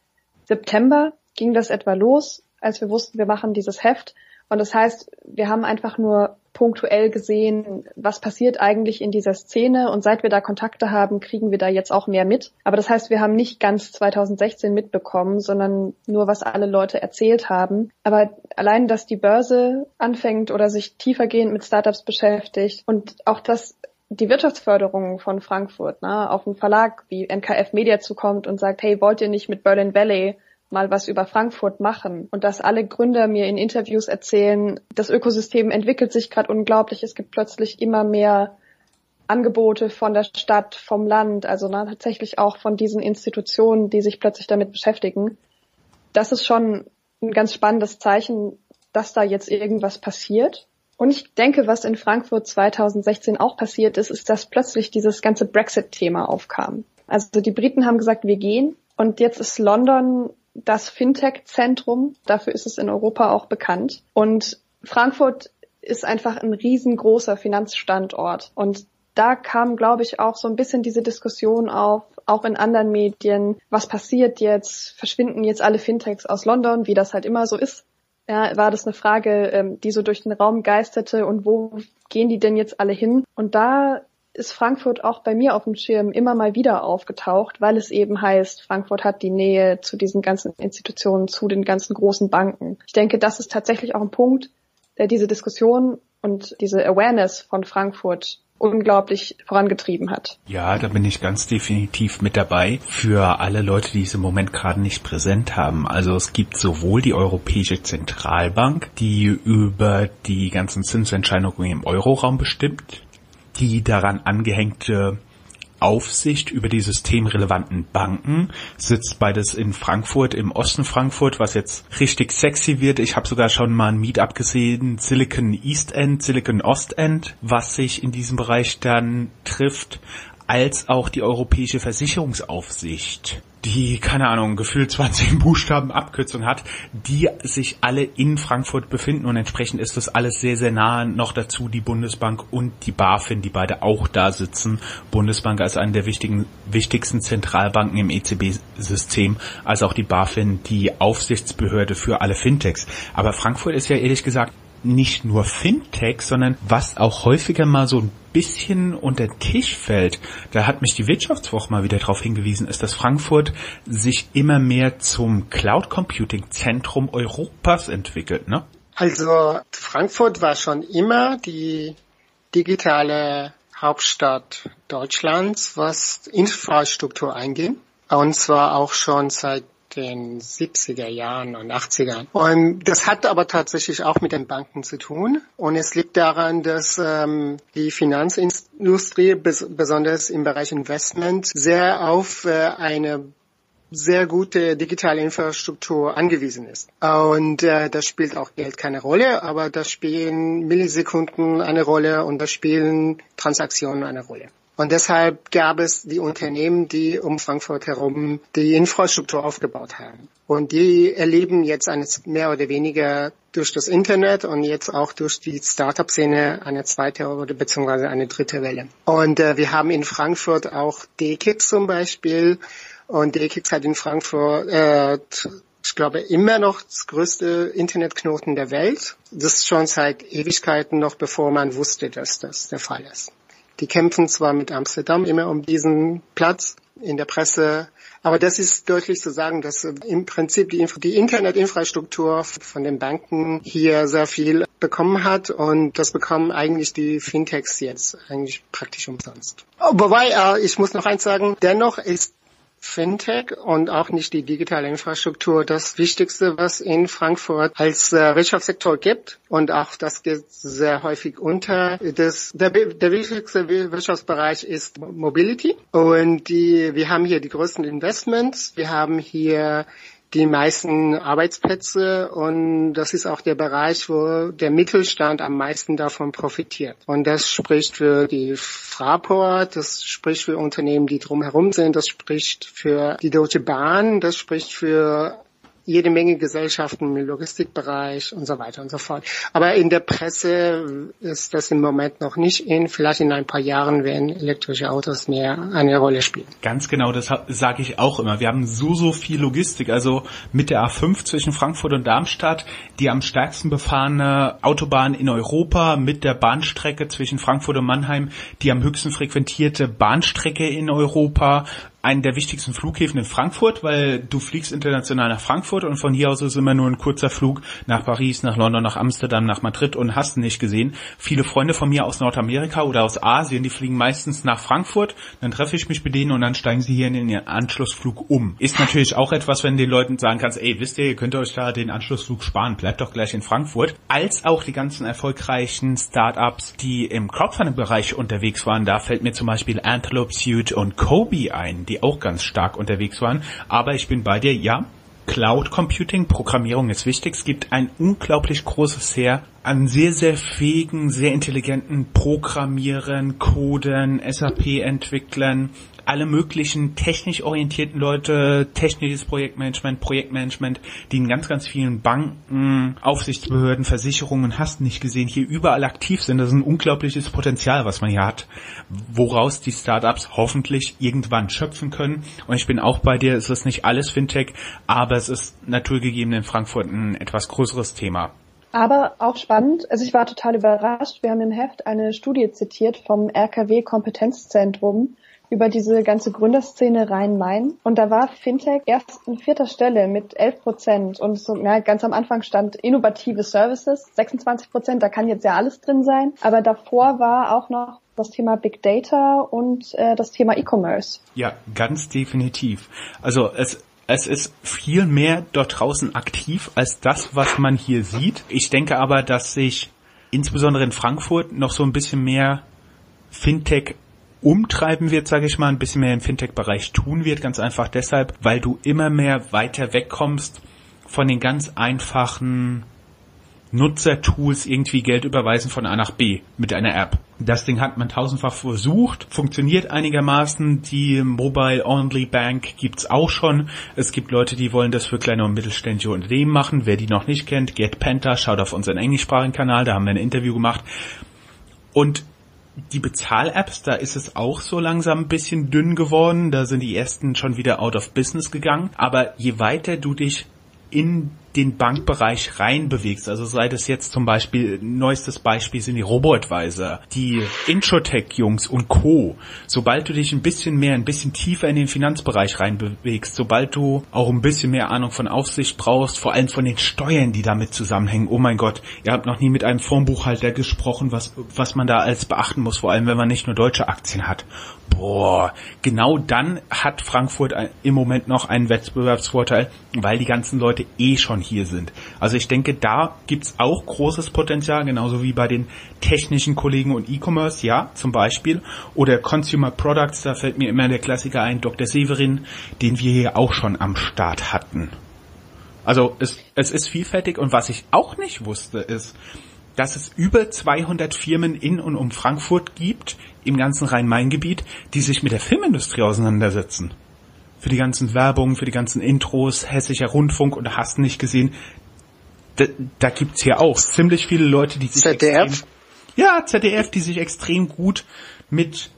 September ging das etwa los, als wir wussten, wir machen dieses Heft. Und das heißt, wir haben einfach nur punktuell gesehen, was passiert eigentlich in dieser Szene. Und seit wir da Kontakte haben, kriegen wir da jetzt auch mehr mit. Aber das heißt, wir haben nicht ganz 2016 mitbekommen, sondern nur, was alle Leute erzählt haben. Aber allein, dass die Börse anfängt oder sich tiefergehend mit Startups beschäftigt und auch das die Wirtschaftsförderung von Frankfurt ne, auf einen Verlag wie NKF Media zukommt und sagt, hey, wollt ihr nicht mit Berlin Valley mal was über Frankfurt machen und dass alle Gründer mir in Interviews erzählen, das Ökosystem entwickelt sich gerade unglaublich, es gibt plötzlich immer mehr Angebote von der Stadt, vom Land, also ne, tatsächlich auch von diesen Institutionen, die sich plötzlich damit beschäftigen. Das ist schon ein ganz spannendes Zeichen, dass da jetzt irgendwas passiert. Und ich denke, was in Frankfurt 2016 auch passiert ist, ist, dass plötzlich dieses ganze Brexit-Thema aufkam. Also die Briten haben gesagt, wir gehen. Und jetzt ist London das Fintech-Zentrum. Dafür ist es in Europa auch bekannt. Und Frankfurt ist einfach ein riesengroßer Finanzstandort. Und da kam, glaube ich, auch so ein bisschen diese Diskussion auf, auch in anderen Medien, was passiert jetzt? Verschwinden jetzt alle Fintechs aus London, wie das halt immer so ist? Ja, war das eine Frage, ähm, die so durch den Raum geisterte und wo gehen die denn jetzt alle hin? Und da ist Frankfurt auch bei mir auf dem Schirm immer mal wieder aufgetaucht, weil es eben heißt, Frankfurt hat die Nähe zu diesen ganzen Institutionen, zu den ganzen großen Banken. Ich denke, das ist tatsächlich auch ein Punkt, der diese Diskussion und diese Awareness von Frankfurt unglaublich vorangetrieben hat. Ja, da bin ich ganz definitiv mit dabei. Für alle Leute, die es im Moment gerade nicht präsent haben. Also es gibt sowohl die Europäische Zentralbank, die über die ganzen Zinsentscheidungen im Euroraum bestimmt, die daran angehängte Aufsicht über die systemrelevanten Banken sitzt beides in Frankfurt, im Osten Frankfurt, was jetzt richtig sexy wird. Ich habe sogar schon mal ein Meetup gesehen, Silicon East End, Silicon Ost End, was sich in diesem Bereich dann trifft, als auch die Europäische Versicherungsaufsicht die, keine Ahnung, gefühlt 20 [LAUGHS] Buchstaben Abkürzung hat, die sich alle in Frankfurt befinden und entsprechend ist das alles sehr, sehr nah. Noch dazu die Bundesbank und die BaFin, die beide auch da sitzen. Bundesbank als eine der wichtigen, wichtigsten Zentralbanken im EZB-System, als auch die BaFin, die Aufsichtsbehörde für alle Fintechs. Aber Frankfurt ist ja ehrlich gesagt nicht nur Fintech, sondern was auch häufiger mal so ein bisschen unter den Tisch fällt, da hat mich die Wirtschaftswoche mal wieder darauf hingewiesen, ist, dass Frankfurt sich immer mehr zum Cloud Computing Zentrum Europas entwickelt, ne? Also Frankfurt war schon immer die digitale Hauptstadt Deutschlands, was Infrastruktur eingeht. Und zwar auch schon seit den 70er Jahren und 80ern. Und das hat aber tatsächlich auch mit den Banken zu tun. Und es liegt daran, dass ähm, die Finanzindustrie, bes besonders im Bereich Investment, sehr auf äh, eine sehr gute digitale Infrastruktur angewiesen ist. Und äh, da spielt auch Geld keine Rolle, aber da spielen Millisekunden eine Rolle und da spielen Transaktionen eine Rolle. Und deshalb gab es die Unternehmen, die um Frankfurt herum die Infrastruktur aufgebaut haben. Und die erleben jetzt eine mehr oder weniger durch das Internet und jetzt auch durch die Startup-Szene eine zweite oder beziehungsweise eine dritte Welle. Und äh, wir haben in Frankfurt auch DKIX zum Beispiel. Und DKIX hat in Frankfurt äh, ich glaube, immer noch das größte Internetknoten der Welt. Das ist schon seit Ewigkeiten noch, bevor man wusste, dass das der Fall ist. Die kämpfen zwar mit Amsterdam immer um diesen Platz in der Presse, aber das ist deutlich zu sagen, dass im Prinzip die, die Internetinfrastruktur von den Banken hier sehr viel bekommen hat und das bekommen eigentlich die Fintechs jetzt eigentlich praktisch umsonst. Wobei, äh, ich muss noch eins sagen, dennoch ist Fintech und auch nicht die digitale Infrastruktur das Wichtigste, was in Frankfurt als äh, Wirtschaftssektor gibt. Und auch das geht sehr häufig unter. Das, der, der wichtigste Wirtschaftsbereich ist Mobility. Und die, wir haben hier die größten Investments. Wir haben hier die meisten Arbeitsplätze und das ist auch der Bereich, wo der Mittelstand am meisten davon profitiert. Und das spricht für die Fraport, das spricht für Unternehmen, die drumherum sind, das spricht für die Deutsche Bahn, das spricht für jede Menge Gesellschaften im Logistikbereich und so weiter und so fort. Aber in der Presse ist das im Moment noch nicht in. Vielleicht in ein paar Jahren werden elektrische Autos mehr eine Rolle spielen. Ganz genau, das sage ich auch immer. Wir haben so, so viel Logistik. Also mit der A5 zwischen Frankfurt und Darmstadt, die am stärksten befahrene Autobahn in Europa, mit der Bahnstrecke zwischen Frankfurt und Mannheim, die am höchsten frequentierte Bahnstrecke in Europa einen der wichtigsten Flughäfen in Frankfurt, weil du fliegst international nach Frankfurt und von hier aus ist immer nur ein kurzer Flug nach Paris, nach London, nach Amsterdam, nach Madrid und hast nicht gesehen. Viele Freunde von mir aus Nordamerika oder aus Asien, die fliegen meistens nach Frankfurt, dann treffe ich mich mit denen und dann steigen sie hier in den Anschlussflug um. Ist natürlich auch etwas, wenn den Leuten sagen kannst, ey, wisst ihr, ihr könnt euch da den Anschlussflug sparen, bleibt doch gleich in Frankfurt. Als auch die ganzen erfolgreichen Startups, die im Crowdfunding-Bereich unterwegs waren, da fällt mir zum Beispiel Antelope Suit und Kobe ein, die auch ganz stark unterwegs waren. Aber ich bin bei dir, ja, Cloud Computing, Programmierung ist wichtig. Es gibt ein unglaublich großes Heer an sehr, sehr fähigen, sehr intelligenten Programmierern, Codern, SAP-Entwicklern, alle möglichen technisch orientierten Leute, technisches Projektmanagement, Projektmanagement, die in ganz, ganz vielen Banken, Aufsichtsbehörden, Versicherungen, hast nicht gesehen, hier überall aktiv sind. Das ist ein unglaubliches Potenzial, was man hier hat, woraus die Startups hoffentlich irgendwann schöpfen können. Und ich bin auch bei dir, es ist nicht alles Fintech, aber es ist naturgegeben in Frankfurt ein etwas größeres Thema. Aber auch spannend, also ich war total überrascht. Wir haben im Heft eine Studie zitiert vom RKW Kompetenzzentrum, über diese ganze Gründerszene Rhein-Main. Und da war Fintech erst an vierter Stelle mit 11 Prozent. Und so, ja, ganz am Anfang stand innovative Services, 26 Prozent. Da kann jetzt ja alles drin sein. Aber davor war auch noch das Thema Big Data und äh, das Thema E-Commerce. Ja, ganz definitiv. Also es es ist viel mehr dort draußen aktiv als das, was man hier sieht. Ich denke aber, dass sich insbesondere in Frankfurt noch so ein bisschen mehr Fintech umtreiben wird, sage ich mal, ein bisschen mehr im Fintech-Bereich tun wird, ganz einfach deshalb, weil du immer mehr weiter wegkommst von den ganz einfachen Nutzertools irgendwie Geld überweisen von A nach B mit einer App. Das Ding hat man tausendfach versucht, funktioniert einigermaßen. Die Mobile-Only Bank gibt's auch schon. Es gibt Leute, die wollen das für kleine und mittelständische Unternehmen machen. Wer die noch nicht kennt, Get Penta, schaut auf unseren englischsprachigen Kanal, da haben wir ein Interview gemacht. Und die Bezahl-Apps, da ist es auch so langsam ein bisschen dünn geworden. Da sind die ersten schon wieder out of business gegangen. Aber je weiter du dich in den Bankbereich reinbewegst. Also sei das jetzt zum Beispiel, neuestes Beispiel sind die Robo-Advisor, die Introtech-Jungs und Co. Sobald du dich ein bisschen mehr, ein bisschen tiefer in den Finanzbereich reinbewegst, sobald du auch ein bisschen mehr Ahnung von Aufsicht brauchst, vor allem von den Steuern, die damit zusammenhängen. Oh mein Gott, ihr habt noch nie mit einem Fondsbuchhalter gesprochen, was, was man da alles beachten muss, vor allem wenn man nicht nur deutsche Aktien hat. Boah, genau dann hat Frankfurt im Moment noch einen Wettbewerbsvorteil, weil die ganzen Leute eh schon hier sind. Also ich denke, da gibt's auch großes Potenzial, genauso wie bei den technischen Kollegen und E-Commerce, ja, zum Beispiel. Oder Consumer Products, da fällt mir immer der Klassiker ein, Dr. Severin, den wir hier auch schon am Start hatten. Also es, es ist vielfältig und was ich auch nicht wusste, ist, dass es über 200 Firmen in und um Frankfurt gibt, im ganzen Rhein-Main-Gebiet, die sich mit der Filmindustrie auseinandersetzen für die ganzen Werbungen, für die ganzen Intros, hessischer Rundfunk und hast nicht gesehen. Da, da gibt's hier auch ziemlich viele Leute, die sich ZDF? Extrem, ja, ZDF, die sich extrem gut mit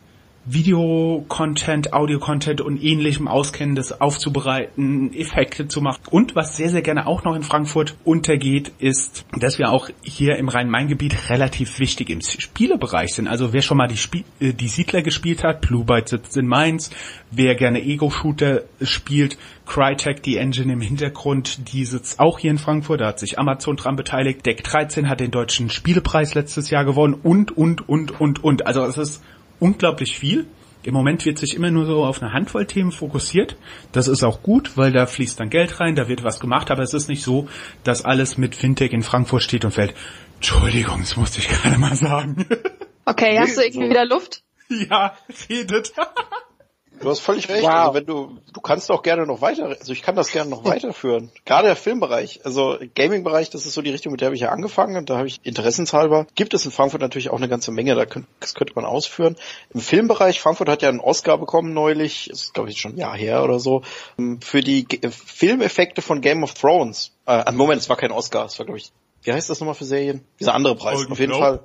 Video-Content, Audio-Content und ähnlichem auskennen, das aufzubereiten, Effekte zu machen. Und was sehr, sehr gerne auch noch in Frankfurt untergeht, ist, dass wir auch hier im Rhein-Main-Gebiet relativ wichtig im Spielebereich sind. Also wer schon mal die, Spie äh, die Siedler gespielt hat, Blue Byte sitzt in Mainz, wer gerne Ego-Shooter spielt, Crytek, die Engine im Hintergrund, die sitzt auch hier in Frankfurt, da hat sich Amazon dran beteiligt. Deck 13 hat den deutschen Spielepreis letztes Jahr gewonnen und, und, und, und, und. Also es ist unglaublich viel. Im Moment wird sich immer nur so auf eine Handvoll Themen fokussiert. Das ist auch gut, weil da fließt dann Geld rein, da wird was gemacht, aber es ist nicht so, dass alles mit Fintech in Frankfurt steht und fällt. Entschuldigung, das musste ich [LAUGHS] gerade mal sagen. Okay, hast du irgendwie wieder Luft? Ja, redet. [LAUGHS] Du hast völlig recht. Wow. Also wenn du, du kannst auch gerne noch weiter, also ich kann das gerne noch [LAUGHS] weiterführen. Gerade der Filmbereich, also Gaming-Bereich, das ist so die Richtung, mit der habe ich ja angefangen und da habe ich interessenshalber, gibt es in Frankfurt natürlich auch eine ganze Menge, da könnte, das könnte man ausführen. Im Filmbereich, Frankfurt hat ja einen Oscar bekommen neulich, das ist glaube ich schon ein Jahr her oder so, ähm, für die Filmeffekte von Game of Thrones. Äh, Moment, es war kein Oscar, es war glaube ich, wie heißt das nochmal für Serien? Dieser andere Preis, Golden auf jeden Globe. Fall.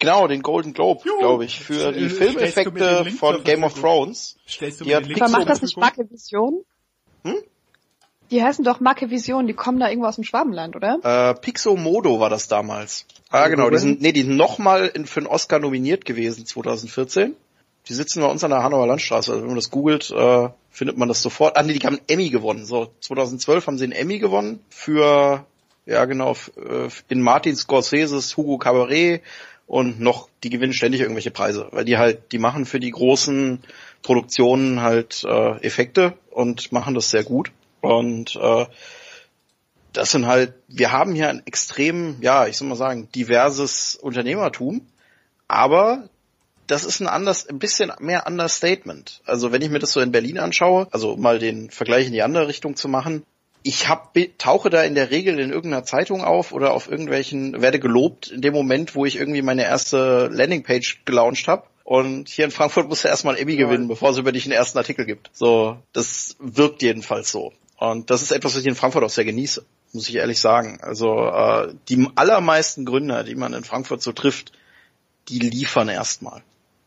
Genau, den Golden Globe, glaube ich, für die Filmeffekte von Game of Thrones. Stellst du mir den Link Aber macht das nicht Marke Vision? Hm? Die heißen doch Marke Vision, die kommen da irgendwo aus dem Schwabenland, oder? Äh, Pixomodo war das damals. Ah, genau, die sind, nee, die sind nochmal für einen Oscar nominiert gewesen, 2014. Die sitzen bei uns an der Hanauer Landstraße. Also wenn man das googelt, äh, findet man das sofort. Ah, nee, die haben einen Emmy gewonnen. So, 2012 haben sie einen Emmy gewonnen für, ja genau, äh, in Martin Scorseses Hugo Cabaret und noch, die gewinnen ständig irgendwelche Preise, weil die halt, die machen für die großen Produktionen halt äh, Effekte und machen das sehr gut. Und äh, das sind halt, wir haben hier ein extrem, ja, ich soll mal sagen, diverses Unternehmertum, aber das ist ein anders, ein bisschen mehr Understatement. Also wenn ich mir das so in Berlin anschaue, also mal den Vergleich in die andere Richtung zu machen, ich hab, tauche da in der Regel in irgendeiner Zeitung auf oder auf irgendwelchen, werde gelobt in dem Moment, wo ich irgendwie meine erste Landingpage gelauncht habe. Und hier in Frankfurt muss er erstmal ein Emmy gewinnen, bevor es über dich einen ersten Artikel gibt. So, das wirkt jedenfalls so. Und das ist etwas, was ich in Frankfurt auch sehr genieße, muss ich ehrlich sagen. Also äh, die allermeisten Gründer, die man in Frankfurt so trifft, die liefern erstmal.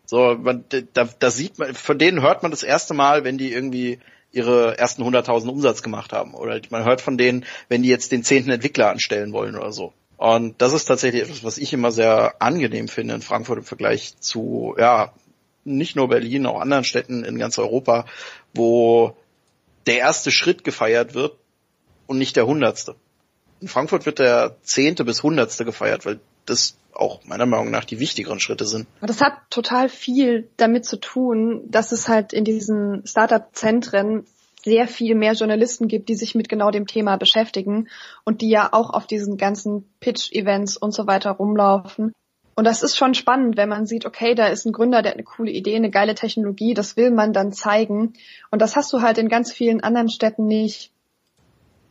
So, man, da, da sieht man, von denen hört man das erste Mal, wenn die irgendwie ihre ersten 100.000 Umsatz gemacht haben. Oder man hört von denen, wenn die jetzt den zehnten Entwickler anstellen wollen oder so. Und das ist tatsächlich etwas, was ich immer sehr angenehm finde in Frankfurt im Vergleich zu, ja, nicht nur Berlin, auch anderen Städten in ganz Europa, wo der erste Schritt gefeiert wird und nicht der hundertste. In Frankfurt wird der zehnte bis hundertste gefeiert, weil das auch meiner Meinung nach die wichtigeren Schritte sind. Das hat total viel damit zu tun, dass es halt in diesen Startup-Zentren sehr viel mehr Journalisten gibt, die sich mit genau dem Thema beschäftigen und die ja auch auf diesen ganzen Pitch-Events und so weiter rumlaufen. Und das ist schon spannend, wenn man sieht, okay, da ist ein Gründer, der hat eine coole Idee, eine geile Technologie, das will man dann zeigen. Und das hast du halt in ganz vielen anderen Städten nicht.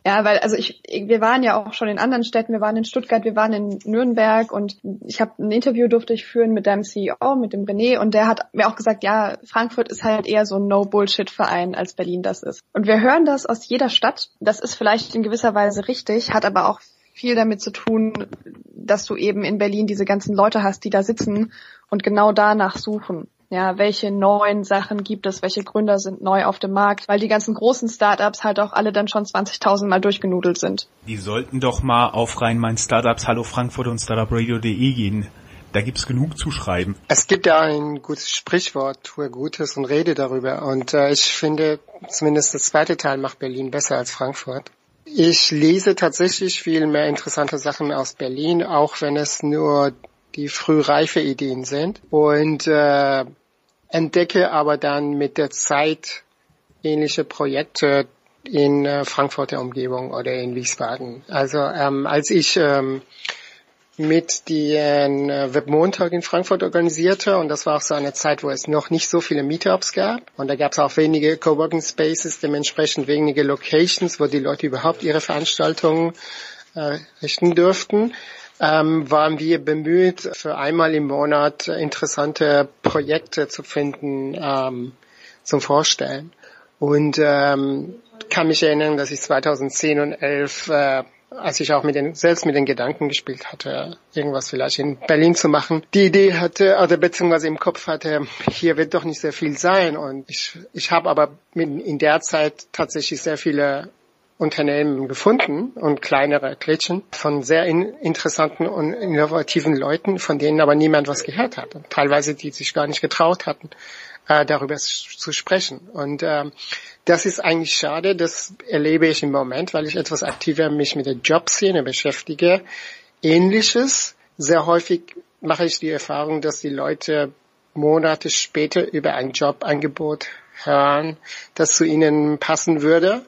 Ja, weil also ich, wir waren ja auch schon in anderen Städten, wir waren in Stuttgart, wir waren in Nürnberg und ich habe ein Interview durfte ich führen mit deinem CEO, mit dem René und der hat mir auch gesagt, ja, Frankfurt ist halt eher so ein No-Bullshit-Verein, als Berlin das ist. Und wir hören das aus jeder Stadt. Das ist vielleicht in gewisser Weise richtig, hat aber auch viel damit zu tun, dass du eben in Berlin diese ganzen Leute hast, die da sitzen und genau danach suchen. Ja, welche neuen Sachen gibt es? Welche Gründer sind neu auf dem Markt? Weil die ganzen großen Startups halt auch alle dann schon 20.000 Mal durchgenudelt sind. Die sollten doch mal auf rein mein Startups Hallo Frankfurt und startupradio.de gehen. Da gibt's genug zu schreiben. Es gibt ja ein gutes Sprichwort, tue Gutes und rede darüber. Und äh, ich finde, zumindest das zweite Teil macht Berlin besser als Frankfurt. Ich lese tatsächlich viel mehr interessante Sachen aus Berlin, auch wenn es nur die frühreife Ideen sind. Und äh, entdecke aber dann mit der Zeit ähnliche Projekte in äh, Frankfurter Umgebung oder in Wiesbaden. Also ähm, als ich ähm, mit den äh, Webmontag in Frankfurt organisierte und das war auch so eine Zeit, wo es noch nicht so viele Meetups gab und da gab es auch wenige Coworking Spaces, dementsprechend wenige Locations, wo die Leute überhaupt ihre Veranstaltungen äh, richten dürften ähm, waren wir bemüht, für einmal im Monat interessante Projekte zu finden ähm, zum Vorstellen. Und ähm, kann mich erinnern, dass ich 2010 und 11, äh, als ich auch mit den, selbst mit den Gedanken gespielt hatte, irgendwas vielleicht in Berlin zu machen, die Idee hatte, oder beziehungsweise im Kopf hatte, hier wird doch nicht sehr viel sein. Und ich, ich habe aber in der Zeit tatsächlich sehr viele Unternehmen gefunden und kleinere Klitschen von sehr in, interessanten und innovativen Leuten, von denen aber niemand was gehört hat. Teilweise die sich gar nicht getraut hatten, äh, darüber zu sprechen. Und äh, das ist eigentlich schade, das erlebe ich im Moment, weil ich etwas aktiver mich mit der Jobszene beschäftige. Ähnliches, sehr häufig mache ich die Erfahrung, dass die Leute Monate später über ein Jobangebot hören, das zu ihnen passen würde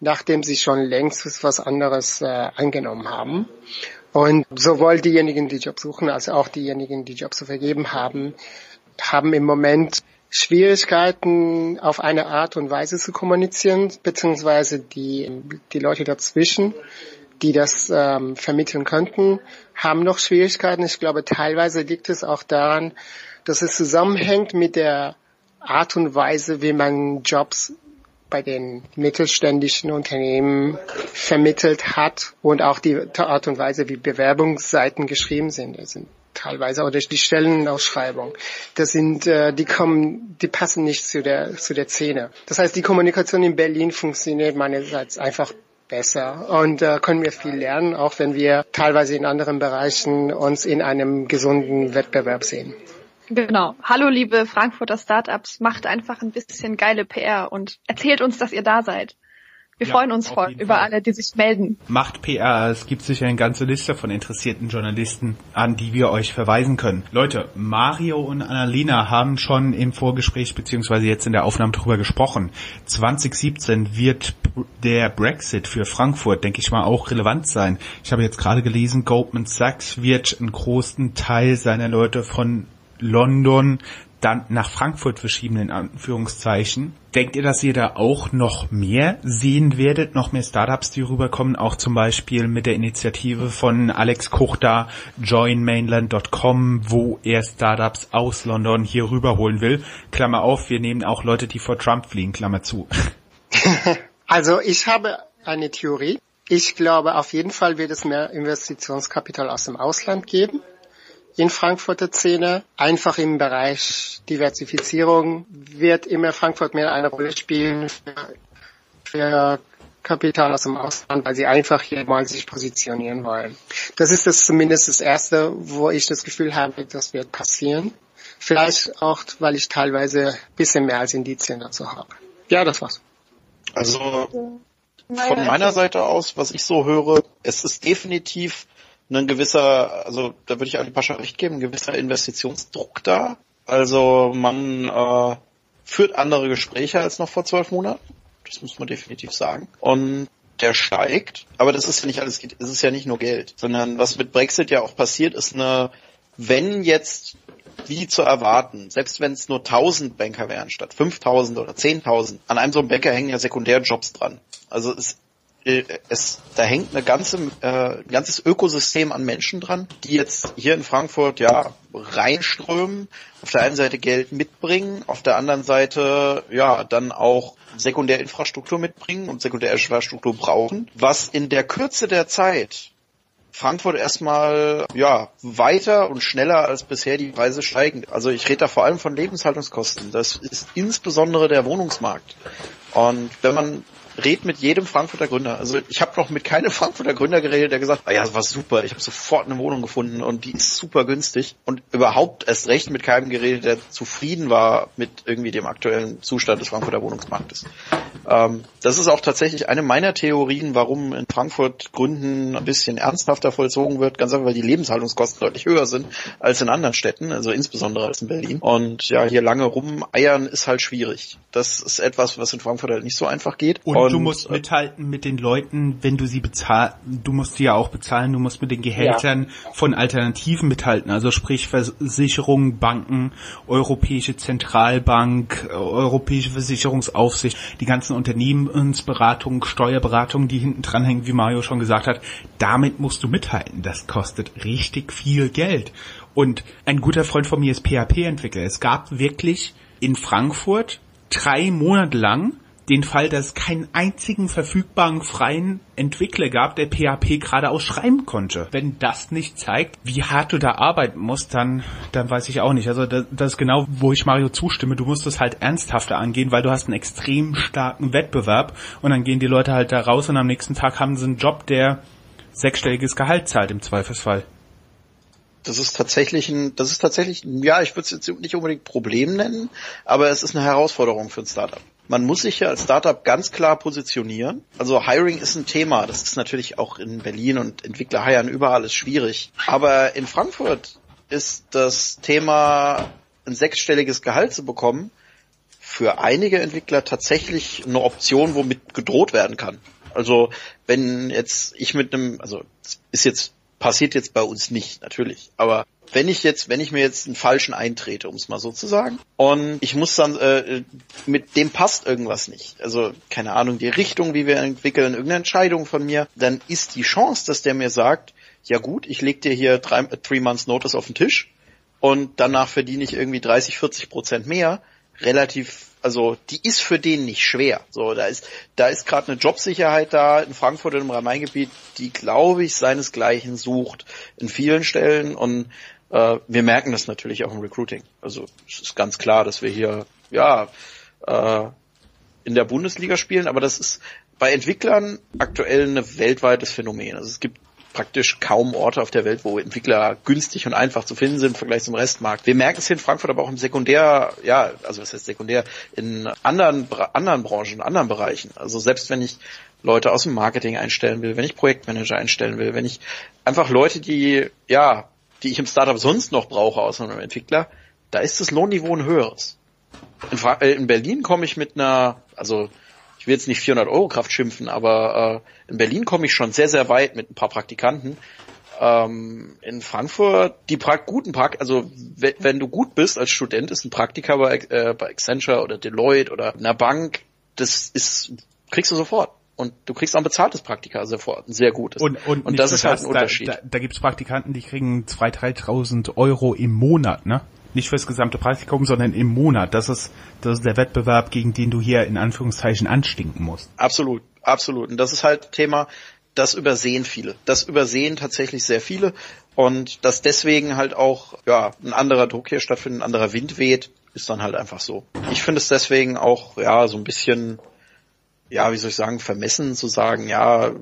nachdem sie schon längst was anderes äh, angenommen haben. Und sowohl diejenigen, die Jobs suchen, als auch diejenigen, die Jobs zu vergeben haben, haben im Moment Schwierigkeiten auf eine Art und Weise zu kommunizieren, beziehungsweise die, die Leute dazwischen, die das ähm, vermitteln könnten, haben noch Schwierigkeiten. Ich glaube, teilweise liegt es auch daran, dass es zusammenhängt mit der Art und Weise, wie man Jobs bei den mittelständischen Unternehmen vermittelt hat und auch die Art und Weise, wie Bewerbungsseiten geschrieben sind. Das sind teilweise oder die Stellenausschreibung. Das sind, äh, die kommen, die passen nicht zu der zu der Szene. Das heißt, die Kommunikation in Berlin funktioniert meinerseits einfach besser und äh, können wir viel lernen, auch wenn wir teilweise in anderen Bereichen uns in einem gesunden Wettbewerb sehen. Genau. Hallo liebe Frankfurter Startups, macht einfach ein bisschen geile PR und erzählt uns, dass ihr da seid. Wir ja, freuen uns voll über Fall. alle, die sich melden. Macht PR. Es gibt sicher eine ganze Liste von interessierten Journalisten, an die wir euch verweisen können. Leute, Mario und Annalena haben schon im Vorgespräch beziehungsweise jetzt in der Aufnahme drüber gesprochen. 2017 wird der Brexit für Frankfurt, denke ich mal, auch relevant sein. Ich habe jetzt gerade gelesen, Goldman Sachs wird einen großen Teil seiner Leute von London dann nach Frankfurt verschieben, in Anführungszeichen. Denkt ihr, dass ihr da auch noch mehr sehen werdet, noch mehr Startups, die rüberkommen, auch zum Beispiel mit der Initiative von Alex Koch joinmainland.com, wo er Startups aus London hier rüberholen will? Klammer auf, wir nehmen auch Leute, die vor Trump fliegen, Klammer zu. [LAUGHS] Also ich habe eine Theorie. Ich glaube, auf jeden Fall wird es mehr Investitionskapital aus dem Ausland geben in Frankfurter Szene. Einfach im Bereich Diversifizierung wird immer Frankfurt mehr eine Rolle spielen für, für Kapital aus dem Ausland, weil sie einfach hier mal sich positionieren wollen. Das ist das zumindest das Erste, wo ich das Gefühl habe, das wird passieren. Vielleicht auch, weil ich teilweise ein bisschen mehr als Indizien dazu habe. Ja, das war's. Also von meiner Seite aus, was ich so höre, es ist definitiv ein gewisser, also da würde ich Ali Pascha recht geben, ein gewisser Investitionsdruck da. Also man äh, führt andere Gespräche als noch vor zwölf Monaten. Das muss man definitiv sagen. Und der steigt, aber das ist ja nicht alles, es ist ja nicht nur Geld, sondern was mit Brexit ja auch passiert, ist eine, wenn jetzt wie zu erwarten, selbst wenn es nur 1000 Banker wären statt 5000 oder 10.000, an einem so einem Banker hängen ja Sekundärjobs dran. Also es es, da hängt eine ganze, äh, ein ganzes Ökosystem an Menschen dran, die jetzt hier in Frankfurt ja reinströmen, auf der einen Seite Geld mitbringen, auf der anderen Seite ja dann auch Sekundärinfrastruktur mitbringen und Sekundärinfrastruktur brauchen, was in der Kürze der Zeit Frankfurt erstmal ja weiter und schneller als bisher die Preise steigen. Also ich rede da vor allem von Lebenshaltungskosten. Das ist insbesondere der Wohnungsmarkt. Und wenn man red mit jedem Frankfurter Gründer. Also ich habe noch mit keinem [LAUGHS] Frankfurter Gründer geredet, der gesagt, ah ja, das war super, ich habe sofort eine Wohnung gefunden und die ist super günstig. Und überhaupt erst recht mit keinem geredet, der zufrieden war mit irgendwie dem aktuellen Zustand des Frankfurter Wohnungsmarktes. Ähm, das ist auch tatsächlich eine meiner Theorien, warum in Frankfurt Gründen ein bisschen ernsthafter vollzogen wird, ganz einfach, weil die Lebenshaltungskosten deutlich höher sind als in anderen Städten, also insbesondere als in Berlin. Und ja, hier lange rumeiern ist halt schwierig. Das ist etwas, was in Frankfurt halt nicht so einfach geht. Und, und du musst mithalten mit den Leuten, wenn du sie bezahlst, du musst sie ja auch bezahlen, du musst mit den Gehältern ja. von Alternativen mithalten, also sprich Versicherungen, Banken, Europäische Zentralbank, Europäische Versicherungsaufsicht, die ganzen Unternehmensberatung, Steuerberatung, die hinten dranhängen, wie Mario schon gesagt hat, damit musst du mithalten. Das kostet richtig viel Geld. Und ein guter Freund von mir ist PHP-Entwickler. Es gab wirklich in Frankfurt drei Monate lang den Fall, dass es keinen einzigen verfügbaren freien Entwickler gab, der PHP geradeaus schreiben konnte. Wenn das nicht zeigt, wie hart du da arbeiten musst, dann, dann weiß ich auch nicht. Also das, das ist genau, wo ich Mario zustimme. Du musst es halt ernsthafter angehen, weil du hast einen extrem starken Wettbewerb und dann gehen die Leute halt da raus und am nächsten Tag haben sie einen Job, der sechsstelliges Gehalt zahlt im Zweifelsfall. Das ist tatsächlich ein, das ist tatsächlich, ja, ich würde es jetzt nicht unbedingt Problem nennen, aber es ist eine Herausforderung für ein Startup man muss sich ja als Startup ganz klar positionieren. Also Hiring ist ein Thema. Das ist natürlich auch in Berlin und Entwickler hiren überall ist schwierig. Aber in Frankfurt ist das Thema, ein sechsstelliges Gehalt zu bekommen, für einige Entwickler tatsächlich eine Option, womit gedroht werden kann. Also wenn jetzt ich mit einem, also ist jetzt passiert jetzt bei uns nicht, natürlich. Aber wenn ich jetzt, wenn ich mir jetzt einen falschen eintrete, um es mal so zu sagen, und ich muss dann, äh, mit dem passt irgendwas nicht. Also, keine Ahnung, die Richtung, wie wir entwickeln, irgendeine Entscheidung von mir, dann ist die Chance, dass der mir sagt, ja gut, ich leg dir hier drei, three months notice auf den Tisch und danach verdiene ich irgendwie 30, 40 Prozent mehr, relativ also die ist für den nicht schwer. So, da ist, da ist gerade eine Jobsicherheit da in Frankfurt und im Rhein-Main-Gebiet, die, glaube ich, seinesgleichen sucht in vielen Stellen und äh, wir merken das natürlich auch im Recruiting. Also es ist ganz klar, dass wir hier ja äh, in der Bundesliga spielen, aber das ist bei Entwicklern aktuell ein weltweites Phänomen. Also es gibt praktisch kaum Orte auf der Welt, wo Entwickler günstig und einfach zu finden sind im Vergleich zum Restmarkt. Wir merken es hier in Frankfurt aber auch im Sekundär, ja, also was heißt Sekundär, in anderen, anderen Branchen, anderen Bereichen. Also selbst wenn ich Leute aus dem Marketing einstellen will, wenn ich Projektmanager einstellen will, wenn ich einfach Leute, die, ja, die ich im Startup sonst noch brauche, außer einem Entwickler, da ist das Lohnniveau ein höheres. In, äh, in Berlin komme ich mit einer, also ich will jetzt nicht 400 Euro Kraft schimpfen, aber äh, in Berlin komme ich schon sehr, sehr weit mit ein paar Praktikanten. Ähm, in Frankfurt, die pra guten Prakt also wenn, du gut bist als Student, ist ein Praktika bei, äh, bei Accenture oder Deloitte oder einer Bank, das ist, kriegst du sofort. Und du kriegst auch ein bezahltes Praktika sofort, ein sehr gutes. Und, und, und das ist halt ein Unterschied. Da, da, da gibt es Praktikanten, die kriegen 2.000, 3.000 Euro im Monat, ne? Nicht fürs gesamte Praktikum, sondern im Monat. Das ist, das ist der Wettbewerb, gegen den du hier in Anführungszeichen anstinken musst. Absolut, absolut. Und das ist halt Thema, das übersehen viele. Das übersehen tatsächlich sehr viele. Und dass deswegen halt auch, ja, ein anderer Druck hier stattfindet, ein anderer Wind weht, ist dann halt einfach so. Ich finde es deswegen auch, ja, so ein bisschen ja, wie soll ich sagen, vermessen zu sagen, ja,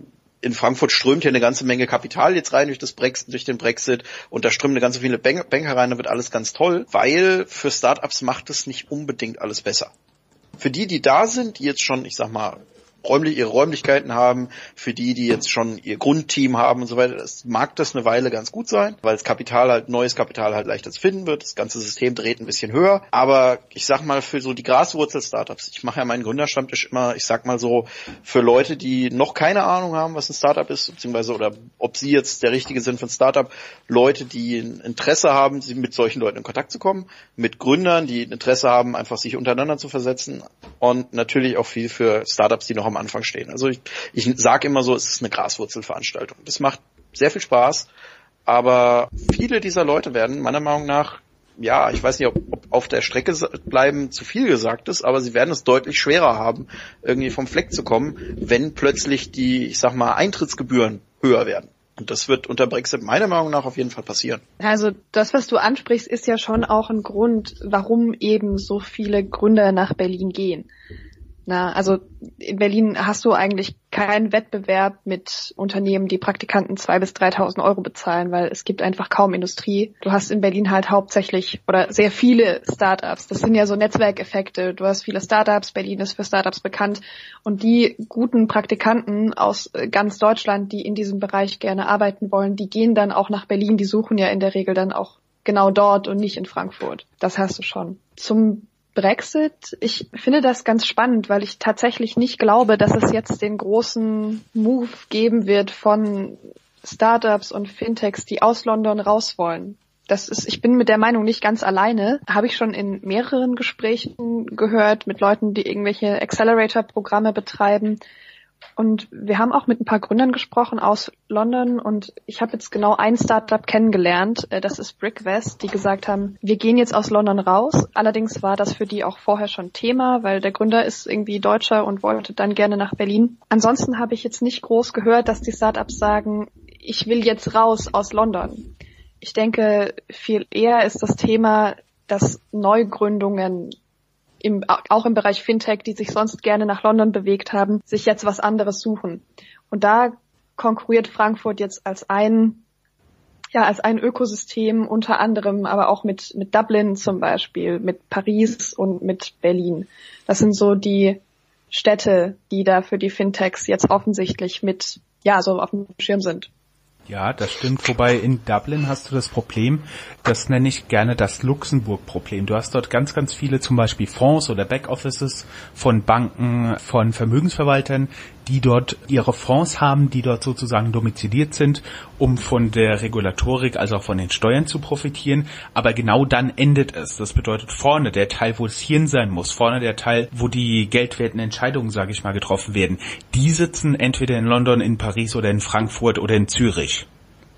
in Frankfurt strömt hier eine ganze Menge Kapital jetzt rein durch das Brexit, durch den Brexit und da strömen eine ganze viele Banker rein, da wird alles ganz toll, weil für Startups macht es nicht unbedingt alles besser. Für die, die da sind, die jetzt schon, ich sag mal, räumlich, ihre Räumlichkeiten haben, für die, die jetzt schon ihr Grundteam haben und so weiter, das mag das eine Weile ganz gut sein, weil das Kapital halt, neues Kapital halt leichter zu finden wird, das ganze System dreht ein bisschen höher, aber ich sag mal, für so die Graswurzel-Startups, ich mache ja meinen Gründerstammtisch immer, ich sag mal so, für Leute, die noch keine Ahnung haben, was ein Startup ist, beziehungsweise oder ob sie jetzt der Richtige sind für ein Startup, Leute, die ein Interesse haben, mit solchen Leuten in Kontakt zu kommen, mit Gründern, die Interesse haben, einfach sich untereinander zu versetzen und natürlich auch viel für Startups, die noch am Anfang stehen. Also ich, ich sage immer so, es ist eine Graswurzelveranstaltung. Das macht sehr viel Spaß, aber viele dieser Leute werden meiner Meinung nach ja, ich weiß nicht, ob, ob auf der Strecke bleiben zu viel gesagt ist, aber sie werden es deutlich schwerer haben, irgendwie vom Fleck zu kommen, wenn plötzlich die, ich sag mal, Eintrittsgebühren höher werden. Und das wird unter Brexit meiner Meinung nach auf jeden Fall passieren. Also das, was du ansprichst, ist ja schon auch ein Grund, warum eben so viele Gründer nach Berlin gehen. Na, also in Berlin hast du eigentlich keinen Wettbewerb mit Unternehmen, die Praktikanten zwei bis 3.000 Euro bezahlen, weil es gibt einfach kaum Industrie. Du hast in Berlin halt hauptsächlich oder sehr viele Startups. Das sind ja so Netzwerkeffekte. Du hast viele Startups. Berlin ist für Startups bekannt. Und die guten Praktikanten aus äh, ganz Deutschland, die in diesem Bereich gerne arbeiten wollen, die gehen dann auch nach Berlin. Die suchen ja in der Regel dann auch genau dort und nicht in Frankfurt. Das hast du schon. Zum Brexit, ich finde das ganz spannend, weil ich tatsächlich nicht glaube, dass es jetzt den großen Move geben wird von Startups und Fintechs, die aus London raus wollen. Das ist, ich bin mit der Meinung nicht ganz alleine. Habe ich schon in mehreren Gesprächen gehört mit Leuten, die irgendwelche Accelerator-Programme betreiben, und wir haben auch mit ein paar Gründern gesprochen aus London und ich habe jetzt genau ein Startup kennengelernt, äh, das ist Brickwest, die gesagt haben, wir gehen jetzt aus London raus. Allerdings war das für die auch vorher schon Thema, weil der Gründer ist irgendwie Deutscher und wollte dann gerne nach Berlin. Ansonsten habe ich jetzt nicht groß gehört, dass die Startups sagen, ich will jetzt raus aus London. Ich denke, viel eher ist das Thema, dass Neugründungen im, auch im Bereich Fintech, die sich sonst gerne nach London bewegt haben, sich jetzt was anderes suchen. Und da konkurriert Frankfurt jetzt als ein ja, als ein Ökosystem unter anderem, aber auch mit, mit Dublin zum Beispiel, mit Paris und mit Berlin. Das sind so die Städte, die da für die Fintechs jetzt offensichtlich mit, ja, so auf dem Schirm sind. Ja, das stimmt. Wobei in Dublin hast du das Problem, das nenne ich gerne das Luxemburg-Problem. Du hast dort ganz, ganz viele zum Beispiel Fonds oder Backoffices von Banken, von Vermögensverwaltern, die dort ihre Fonds haben, die dort sozusagen domiziliert sind, um von der Regulatorik, also auch von den Steuern zu profitieren. Aber genau dann endet es. Das bedeutet vorne der Teil, wo das Hirn sein muss, vorne der Teil, wo die geldwerten Entscheidungen, sage ich mal, getroffen werden. Die sitzen entweder in London, in Paris oder in Frankfurt oder in Zürich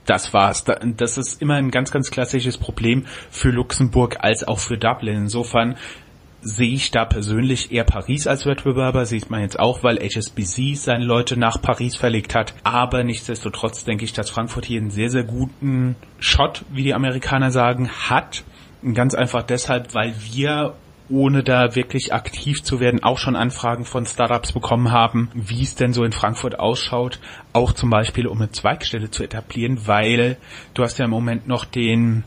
das war's. Das ist immer ein ganz, ganz klassisches Problem für Luxemburg als auch für Dublin. Insofern sehe ich da persönlich eher Paris als Wettbewerber, sieht man jetzt auch, weil HSBC seine Leute nach Paris verlegt hat. Aber nichtsdestotrotz denke ich, dass Frankfurt hier einen sehr, sehr guten Shot, wie die Amerikaner sagen, hat. Ganz einfach deshalb, weil wir ohne da wirklich aktiv zu werden, auch schon Anfragen von Startups bekommen haben, wie es denn so in Frankfurt ausschaut, auch zum Beispiel um eine Zweigstelle zu etablieren, weil du hast ja im Moment noch den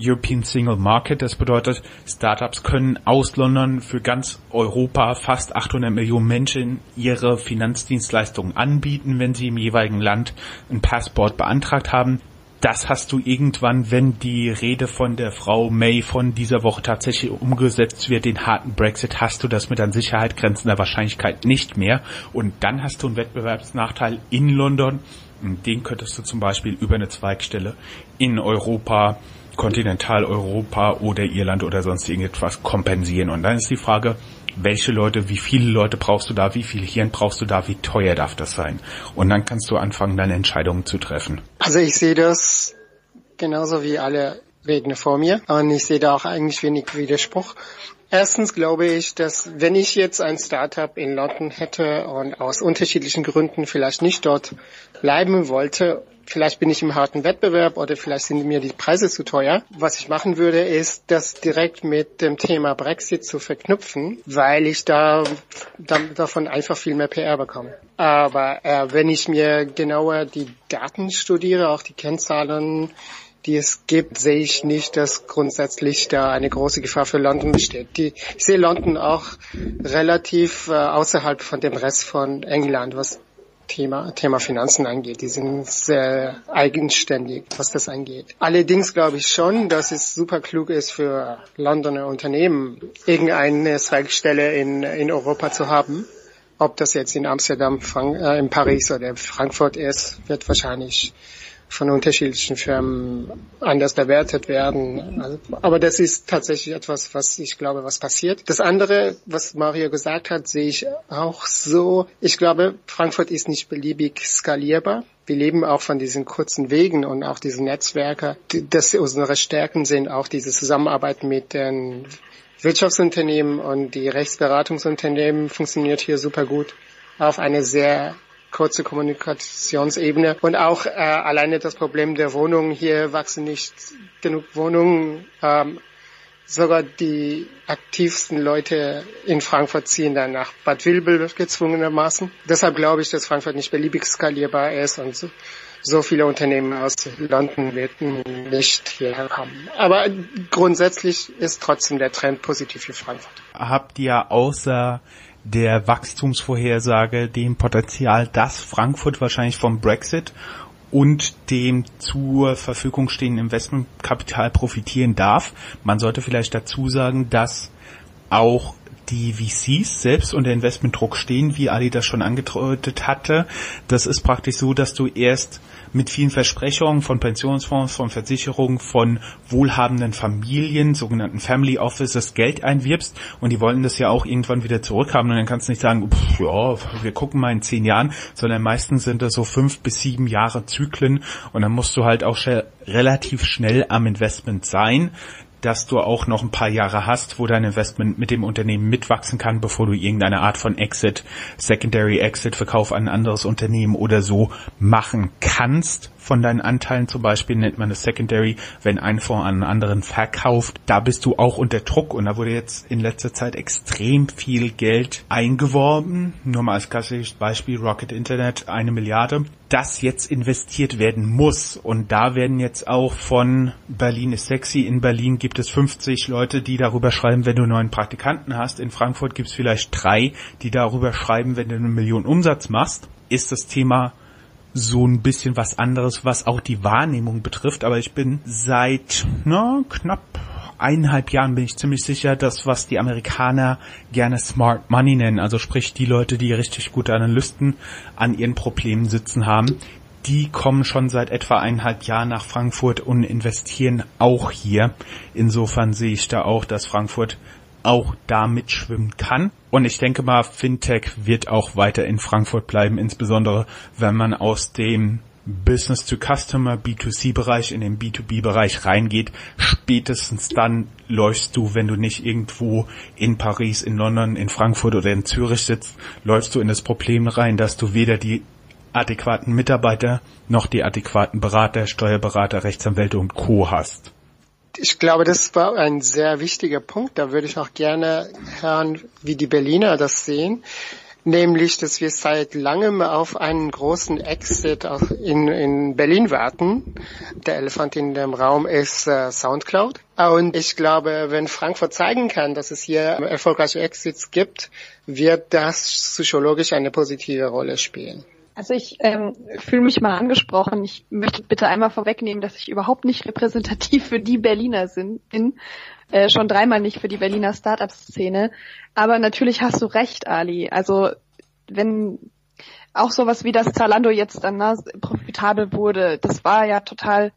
European Single Market. Das bedeutet, Startups können aus London für ganz Europa fast 800 Millionen Menschen ihre Finanzdienstleistungen anbieten, wenn sie im jeweiligen Land ein Passport beantragt haben. Das hast du irgendwann, wenn die Rede von der Frau May von dieser Woche tatsächlich umgesetzt wird, den harten Brexit, hast du das mit an Sicherheit grenzender Wahrscheinlichkeit nicht mehr. Und dann hast du einen Wettbewerbsnachteil in London. Den könntest du zum Beispiel über eine Zweigstelle in Europa Kontinentaleuropa oder Irland oder sonst irgendetwas kompensieren. Und dann ist die Frage, welche Leute, wie viele Leute brauchst du da, wie viel Hirn brauchst du da, wie teuer darf das sein? Und dann kannst du anfangen, deine Entscheidungen zu treffen. Also ich sehe das genauso wie alle Redner vor mir und ich sehe da auch eigentlich wenig Widerspruch. Erstens glaube ich, dass wenn ich jetzt ein Startup in London hätte und aus unterschiedlichen Gründen vielleicht nicht dort bleiben wollte vielleicht bin ich im harten Wettbewerb oder vielleicht sind mir die Preise zu teuer. Was ich machen würde, ist, das direkt mit dem Thema Brexit zu verknüpfen, weil ich da, da davon einfach viel mehr PR bekomme. Aber äh, wenn ich mir genauer die Daten studiere, auch die Kennzahlen, die es gibt, sehe ich nicht, dass grundsätzlich da eine große Gefahr für London besteht. Die, ich sehe London auch relativ äh, außerhalb von dem Rest von England, was Thema, Thema Finanzen angeht. Die sind sehr eigenständig, was das angeht. Allerdings glaube ich schon, dass es super klug ist für Londoner Unternehmen, irgendeine Zweigstelle in, in Europa zu haben. Ob das jetzt in Amsterdam, Frank äh, in Paris oder Frankfurt ist, wird wahrscheinlich von unterschiedlichen Firmen anders bewertet werden. Aber das ist tatsächlich etwas, was ich glaube, was passiert. Das andere, was Mario gesagt hat, sehe ich auch so. Ich glaube, Frankfurt ist nicht beliebig skalierbar. Wir leben auch von diesen kurzen Wegen und auch diese Netzwerke. Dass unsere Stärken sind auch diese Zusammenarbeit mit den Wirtschaftsunternehmen und die Rechtsberatungsunternehmen funktioniert hier super gut auf eine sehr kurze Kommunikationsebene und auch äh, alleine das Problem der Wohnungen. Hier wachsen nicht genug Wohnungen. Ähm, sogar die aktivsten Leute in Frankfurt ziehen dann nach Bad Vilbel gezwungenermaßen. Deshalb glaube ich, dass Frankfurt nicht beliebig skalierbar ist und so, so viele Unternehmen aus London werden nicht hierher kommen. Aber grundsätzlich ist trotzdem der Trend positiv für Frankfurt. Habt ihr außer der Wachstumsvorhersage dem Potenzial, dass Frankfurt wahrscheinlich vom Brexit und dem zur Verfügung stehenden Investmentkapital profitieren darf. Man sollte vielleicht dazu sagen, dass auch die VCs selbst unter Investmentdruck stehen, wie Ali das schon angedeutet hatte. Das ist praktisch so, dass du erst mit vielen Versprechungen von Pensionsfonds, von Versicherungen, von wohlhabenden Familien, sogenannten Family Offices Geld einwirbst. Und die wollen das ja auch irgendwann wieder zurückhaben. Und dann kannst du nicht sagen, pff, ja, wir gucken mal in zehn Jahren, sondern meistens sind das so fünf bis sieben Jahre Zyklen. Und dann musst du halt auch relativ schnell am Investment sein, dass du auch noch ein paar Jahre hast, wo dein Investment mit dem Unternehmen mitwachsen kann, bevor du irgendeine Art von Exit, Secondary Exit, Verkauf an ein anderes Unternehmen oder so machen kannst von deinen Anteilen zum Beispiel nennt man es Secondary, wenn ein Fonds an einen anderen verkauft. Da bist du auch unter Druck und da wurde jetzt in letzter Zeit extrem viel Geld eingeworben. Nur mal als klassisches Beispiel Rocket Internet, eine Milliarde, das jetzt investiert werden muss. Und da werden jetzt auch von Berlin ist sexy. In Berlin gibt es 50 Leute, die darüber schreiben, wenn du neuen Praktikanten hast. In Frankfurt gibt es vielleicht drei, die darüber schreiben, wenn du eine Million Umsatz machst. Ist das Thema so ein bisschen was anderes, was auch die Wahrnehmung betrifft. Aber ich bin seit na, knapp eineinhalb Jahren bin ich ziemlich sicher, dass was die Amerikaner gerne Smart Money nennen, also sprich die Leute, die richtig gute Analysten an ihren Problemen sitzen haben, die kommen schon seit etwa eineinhalb Jahren nach Frankfurt und investieren auch hier. Insofern sehe ich da auch, dass Frankfurt auch da mitschwimmen kann. Und ich denke mal, Fintech wird auch weiter in Frankfurt bleiben, insbesondere wenn man aus dem Business to Customer B2C Bereich in den B2B Bereich reingeht. Spätestens dann läufst du, wenn du nicht irgendwo in Paris, in London, in Frankfurt oder in Zürich sitzt, läufst du in das Problem rein, dass du weder die adäquaten Mitarbeiter noch die adäquaten Berater, Steuerberater, Rechtsanwälte und Co. hast. Ich glaube, das war ein sehr wichtiger Punkt. Da würde ich auch gerne hören, wie die Berliner das sehen. Nämlich, dass wir seit langem auf einen großen Exit in, in Berlin warten. Der Elefant in dem Raum ist äh, Soundcloud. Und ich glaube, wenn Frankfurt zeigen kann, dass es hier erfolgreiche Exits gibt, wird das psychologisch eine positive Rolle spielen. Also ich ähm, fühle mich mal angesprochen. Ich möchte bitte einmal vorwegnehmen, dass ich überhaupt nicht repräsentativ für die Berliner sind, bin. Äh, schon dreimal nicht für die Berliner Startup-Szene. Aber natürlich hast du recht, Ali. Also wenn auch sowas wie das Zalando jetzt dann na, profitabel wurde, das war ja total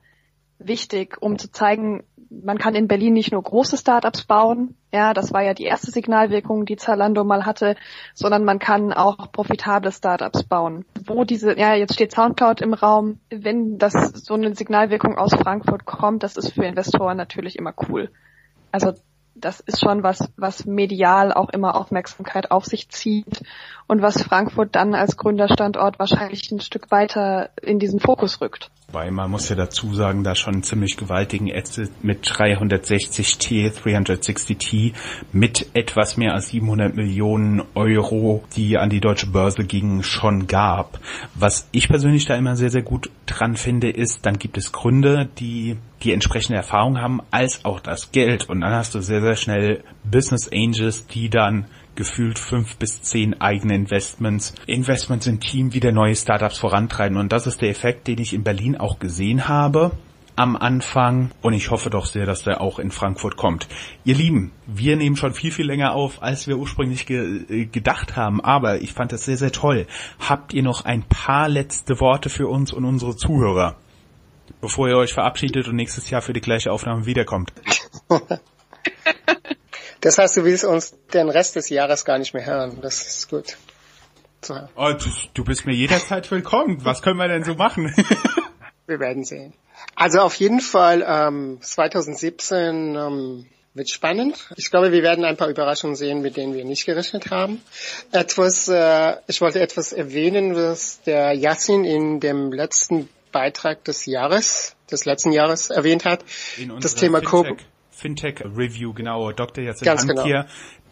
wichtig, um zu zeigen, man kann in Berlin nicht nur große Startups bauen, ja, das war ja die erste Signalwirkung, die Zalando mal hatte, sondern man kann auch profitable Startups bauen. Wo diese, ja, jetzt steht Soundcloud im Raum, wenn das so eine Signalwirkung aus Frankfurt kommt, das ist für Investoren natürlich immer cool. Also das ist schon was, was medial auch immer Aufmerksamkeit auf sich zieht und was Frankfurt dann als Gründerstandort wahrscheinlich ein Stück weiter in diesen Fokus rückt. Weil man muss ja dazu sagen, da schon einen ziemlich gewaltigen Exit mit 360T, 360T mit etwas mehr als 700 Millionen Euro, die an die deutsche Börse gingen, schon gab. Was ich persönlich da immer sehr, sehr gut dran finde, ist, dann gibt es Gründe, die die entsprechende Erfahrung haben, als auch das Geld. Und dann hast du sehr, sehr schnell Business Angels, die dann gefühlt fünf bis zehn eigene Investments, Investments in Team wieder neue Startups vorantreiben. Und das ist der Effekt, den ich in Berlin auch gesehen habe am Anfang und ich hoffe doch sehr, dass der auch in Frankfurt kommt. Ihr Lieben, wir nehmen schon viel, viel länger auf, als wir ursprünglich ge äh, gedacht haben, aber ich fand das sehr, sehr toll. Habt ihr noch ein paar letzte Worte für uns und unsere Zuhörer, bevor ihr euch verabschiedet und nächstes Jahr für die gleiche Aufnahme wiederkommt? [LAUGHS] Das heißt, du willst uns den Rest des Jahres gar nicht mehr hören. Das ist gut. So. Oh, du, du bist mir jederzeit willkommen. Was können wir denn so machen? [LAUGHS] wir werden sehen. Also auf jeden Fall ähm, 2017 ähm, wird spannend. Ich glaube, wir werden ein paar Überraschungen sehen, mit denen wir nicht gerechnet haben. Etwas, äh, ich wollte etwas erwähnen, was der Yassin in dem letzten Beitrag des Jahres, des letzten Jahres erwähnt hat. das Thema Fintech. Fintech Review, genau, Dr. Yassin Ganz genau.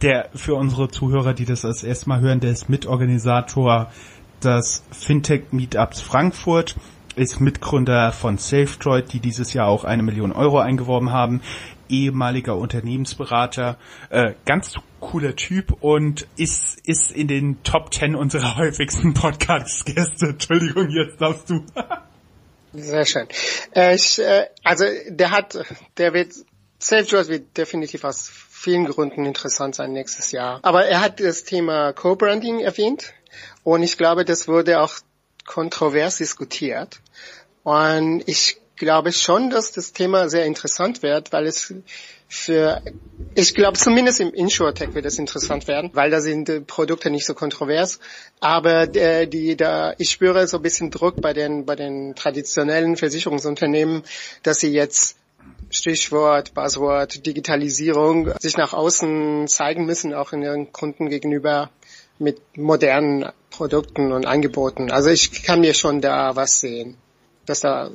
der für unsere Zuhörer, die das als erstes Mal hören, der ist Mitorganisator des Fintech Meetups Frankfurt, ist Mitgründer von SafeDroid, die dieses Jahr auch eine Million Euro eingeworben haben, ehemaliger Unternehmensberater, äh, ganz cooler Typ und ist, ist in den Top Ten unserer [LAUGHS] häufigsten Podcast-Gäste. Entschuldigung, jetzt darfst du. [LAUGHS] Sehr schön. Äh, ich, äh, also der hat, der wird Self-Joy wird definitiv aus vielen Gründen interessant sein nächstes Jahr. Aber er hat das Thema Co-Branding erwähnt und ich glaube, das wurde auch kontrovers diskutiert. Und ich glaube schon, dass das Thema sehr interessant wird, weil es für, ich glaube zumindest im Insurtech wird es interessant werden, weil da sind die Produkte nicht so kontrovers. Aber äh, die, da, ich spüre so ein bisschen Druck bei den, bei den traditionellen Versicherungsunternehmen, dass sie jetzt Stichwort, Buzzword, Digitalisierung, sich nach außen zeigen müssen, auch in ihren Kunden gegenüber mit modernen Produkten und Angeboten. Also ich kann mir schon da was sehen, dass da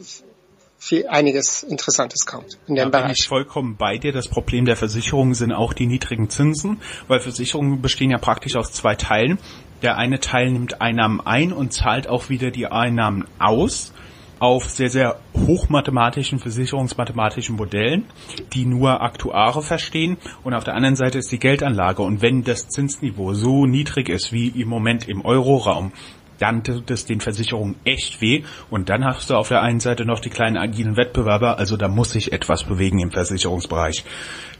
viel, einiges Interessantes kommt in dem da Bereich. Bin ich vollkommen bei dir. Das Problem der Versicherungen sind auch die niedrigen Zinsen, weil Versicherungen bestehen ja praktisch aus zwei Teilen. Der eine Teil nimmt Einnahmen ein und zahlt auch wieder die Einnahmen aus auf sehr, sehr hochmathematischen, versicherungsmathematischen Modellen, die nur Aktuare verstehen. Und auf der anderen Seite ist die Geldanlage. Und wenn das Zinsniveau so niedrig ist wie im Moment im Euroraum, dann tut es den Versicherungen echt weh. Und dann hast du auf der einen Seite noch die kleinen agilen Wettbewerber, also da muss sich etwas bewegen im Versicherungsbereich.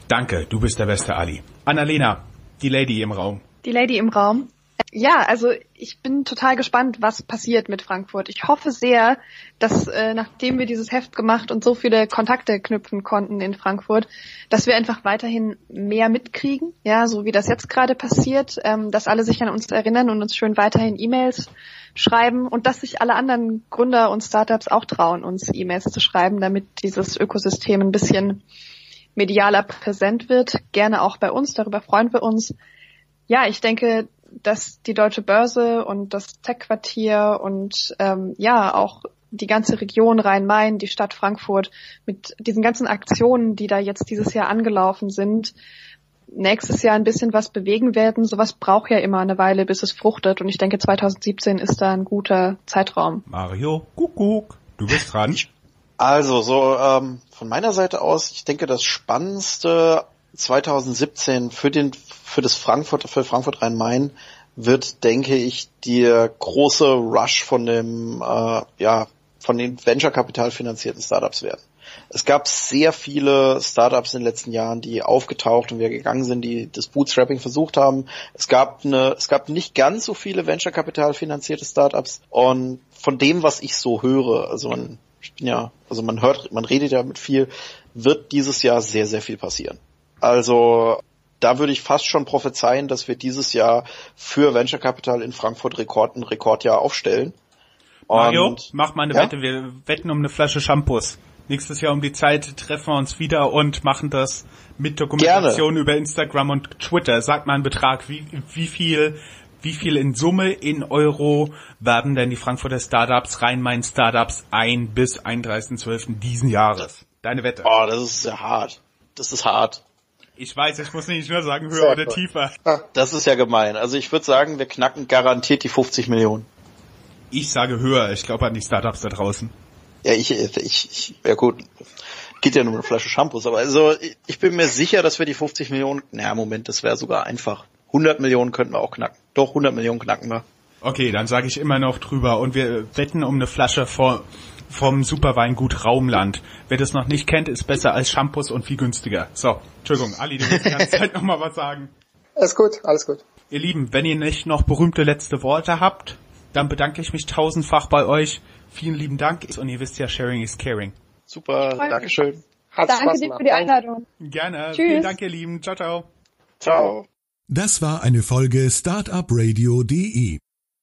Danke, du bist der beste Ali. Annalena, die Lady im Raum. Die Lady im Raum. Ja, also ich bin total gespannt, was passiert mit Frankfurt. Ich hoffe sehr, dass äh, nachdem wir dieses Heft gemacht und so viele Kontakte knüpfen konnten in Frankfurt, dass wir einfach weiterhin mehr mitkriegen, ja, so wie das jetzt gerade passiert, ähm, dass alle sich an uns erinnern und uns schön weiterhin E-Mails schreiben und dass sich alle anderen Gründer und Startups auch trauen, uns E-Mails zu schreiben, damit dieses Ökosystem ein bisschen medialer präsent wird. Gerne auch bei uns, darüber freuen wir uns. Ja, ich denke, dass die deutsche Börse und das Tech-Quartier und ähm, ja auch die ganze Region Rhein-Main, die Stadt Frankfurt mit diesen ganzen Aktionen, die da jetzt dieses Jahr angelaufen sind, nächstes Jahr ein bisschen was bewegen werden. Sowas braucht ja immer eine Weile, bis es fruchtet. Und ich denke, 2017 ist da ein guter Zeitraum. Mario, Kuckuck, du bist dran. Also, so ähm, von meiner Seite aus, ich denke, das Spannendste 2017 für den für das Frankfurt für Frankfurt Rhein-Main wird, denke ich, der große Rush von dem äh, ja von den Venture Kapital finanzierten Startups werden. Es gab sehr viele Startups in den letzten Jahren, die aufgetaucht und wieder gegangen sind, die das Bootstrapping versucht haben. Es gab eine, es gab nicht ganz so viele Venture Kapital finanzierte Startups und von dem, was ich so höre, also man, ich bin ja, also man hört, man redet ja mit viel, wird dieses Jahr sehr, sehr viel passieren. Also da würde ich fast schon prophezeien, dass wir dieses Jahr für Venture Capital in Frankfurt Rekord, ein Rekordjahr aufstellen. Mario, und, mach mal eine ja? Wette. Wir wetten um eine Flasche Shampoos. Nächstes Jahr um die Zeit treffen wir uns wieder und machen das mit Dokumentation Gerne. über Instagram und Twitter. Sag mal einen Betrag, wie, wie viel, wie viel in Summe in Euro werden denn die Frankfurter Startups, Rhein-Main-Startups ein bis 31.12. diesen Jahres? Deine Wette. Oh, das ist sehr hart. Das ist hart. Ich weiß, ich muss nicht nur sagen höher oder tiefer. Das ist ja gemein. Also ich würde sagen, wir knacken garantiert die 50 Millionen. Ich sage höher. Ich glaube an die Startups da draußen. Ja, ich, ich, ich, ja gut. Geht ja nur eine Flasche Shampoos. Aber also, ich bin mir sicher, dass wir die 50 Millionen, naja, Moment, das wäre sogar einfach. 100 Millionen könnten wir auch knacken. Doch, 100 Millionen knacken wir. Okay, dann sage ich immer noch drüber. Und wir wetten um eine Flasche vor, vom Superweingut Raumland. Wer das noch nicht kennt, ist besser als Shampoos und viel günstiger. So, Entschuldigung, Ali, du willst die ganze Zeit nochmal was sagen. Alles gut, alles gut. Ihr Lieben, wenn ihr nicht noch berühmte letzte Worte habt, dann bedanke ich mich tausendfach bei euch. Vielen lieben Dank und ihr wisst ja, sharing is caring. Super, Dankeschön. Hat's Danke dir für die Einladung. Gerne. Tschüss. Vielen Dank, ihr Lieben. Ciao, ciao. Ciao. Das war eine Folge Startupradio.de.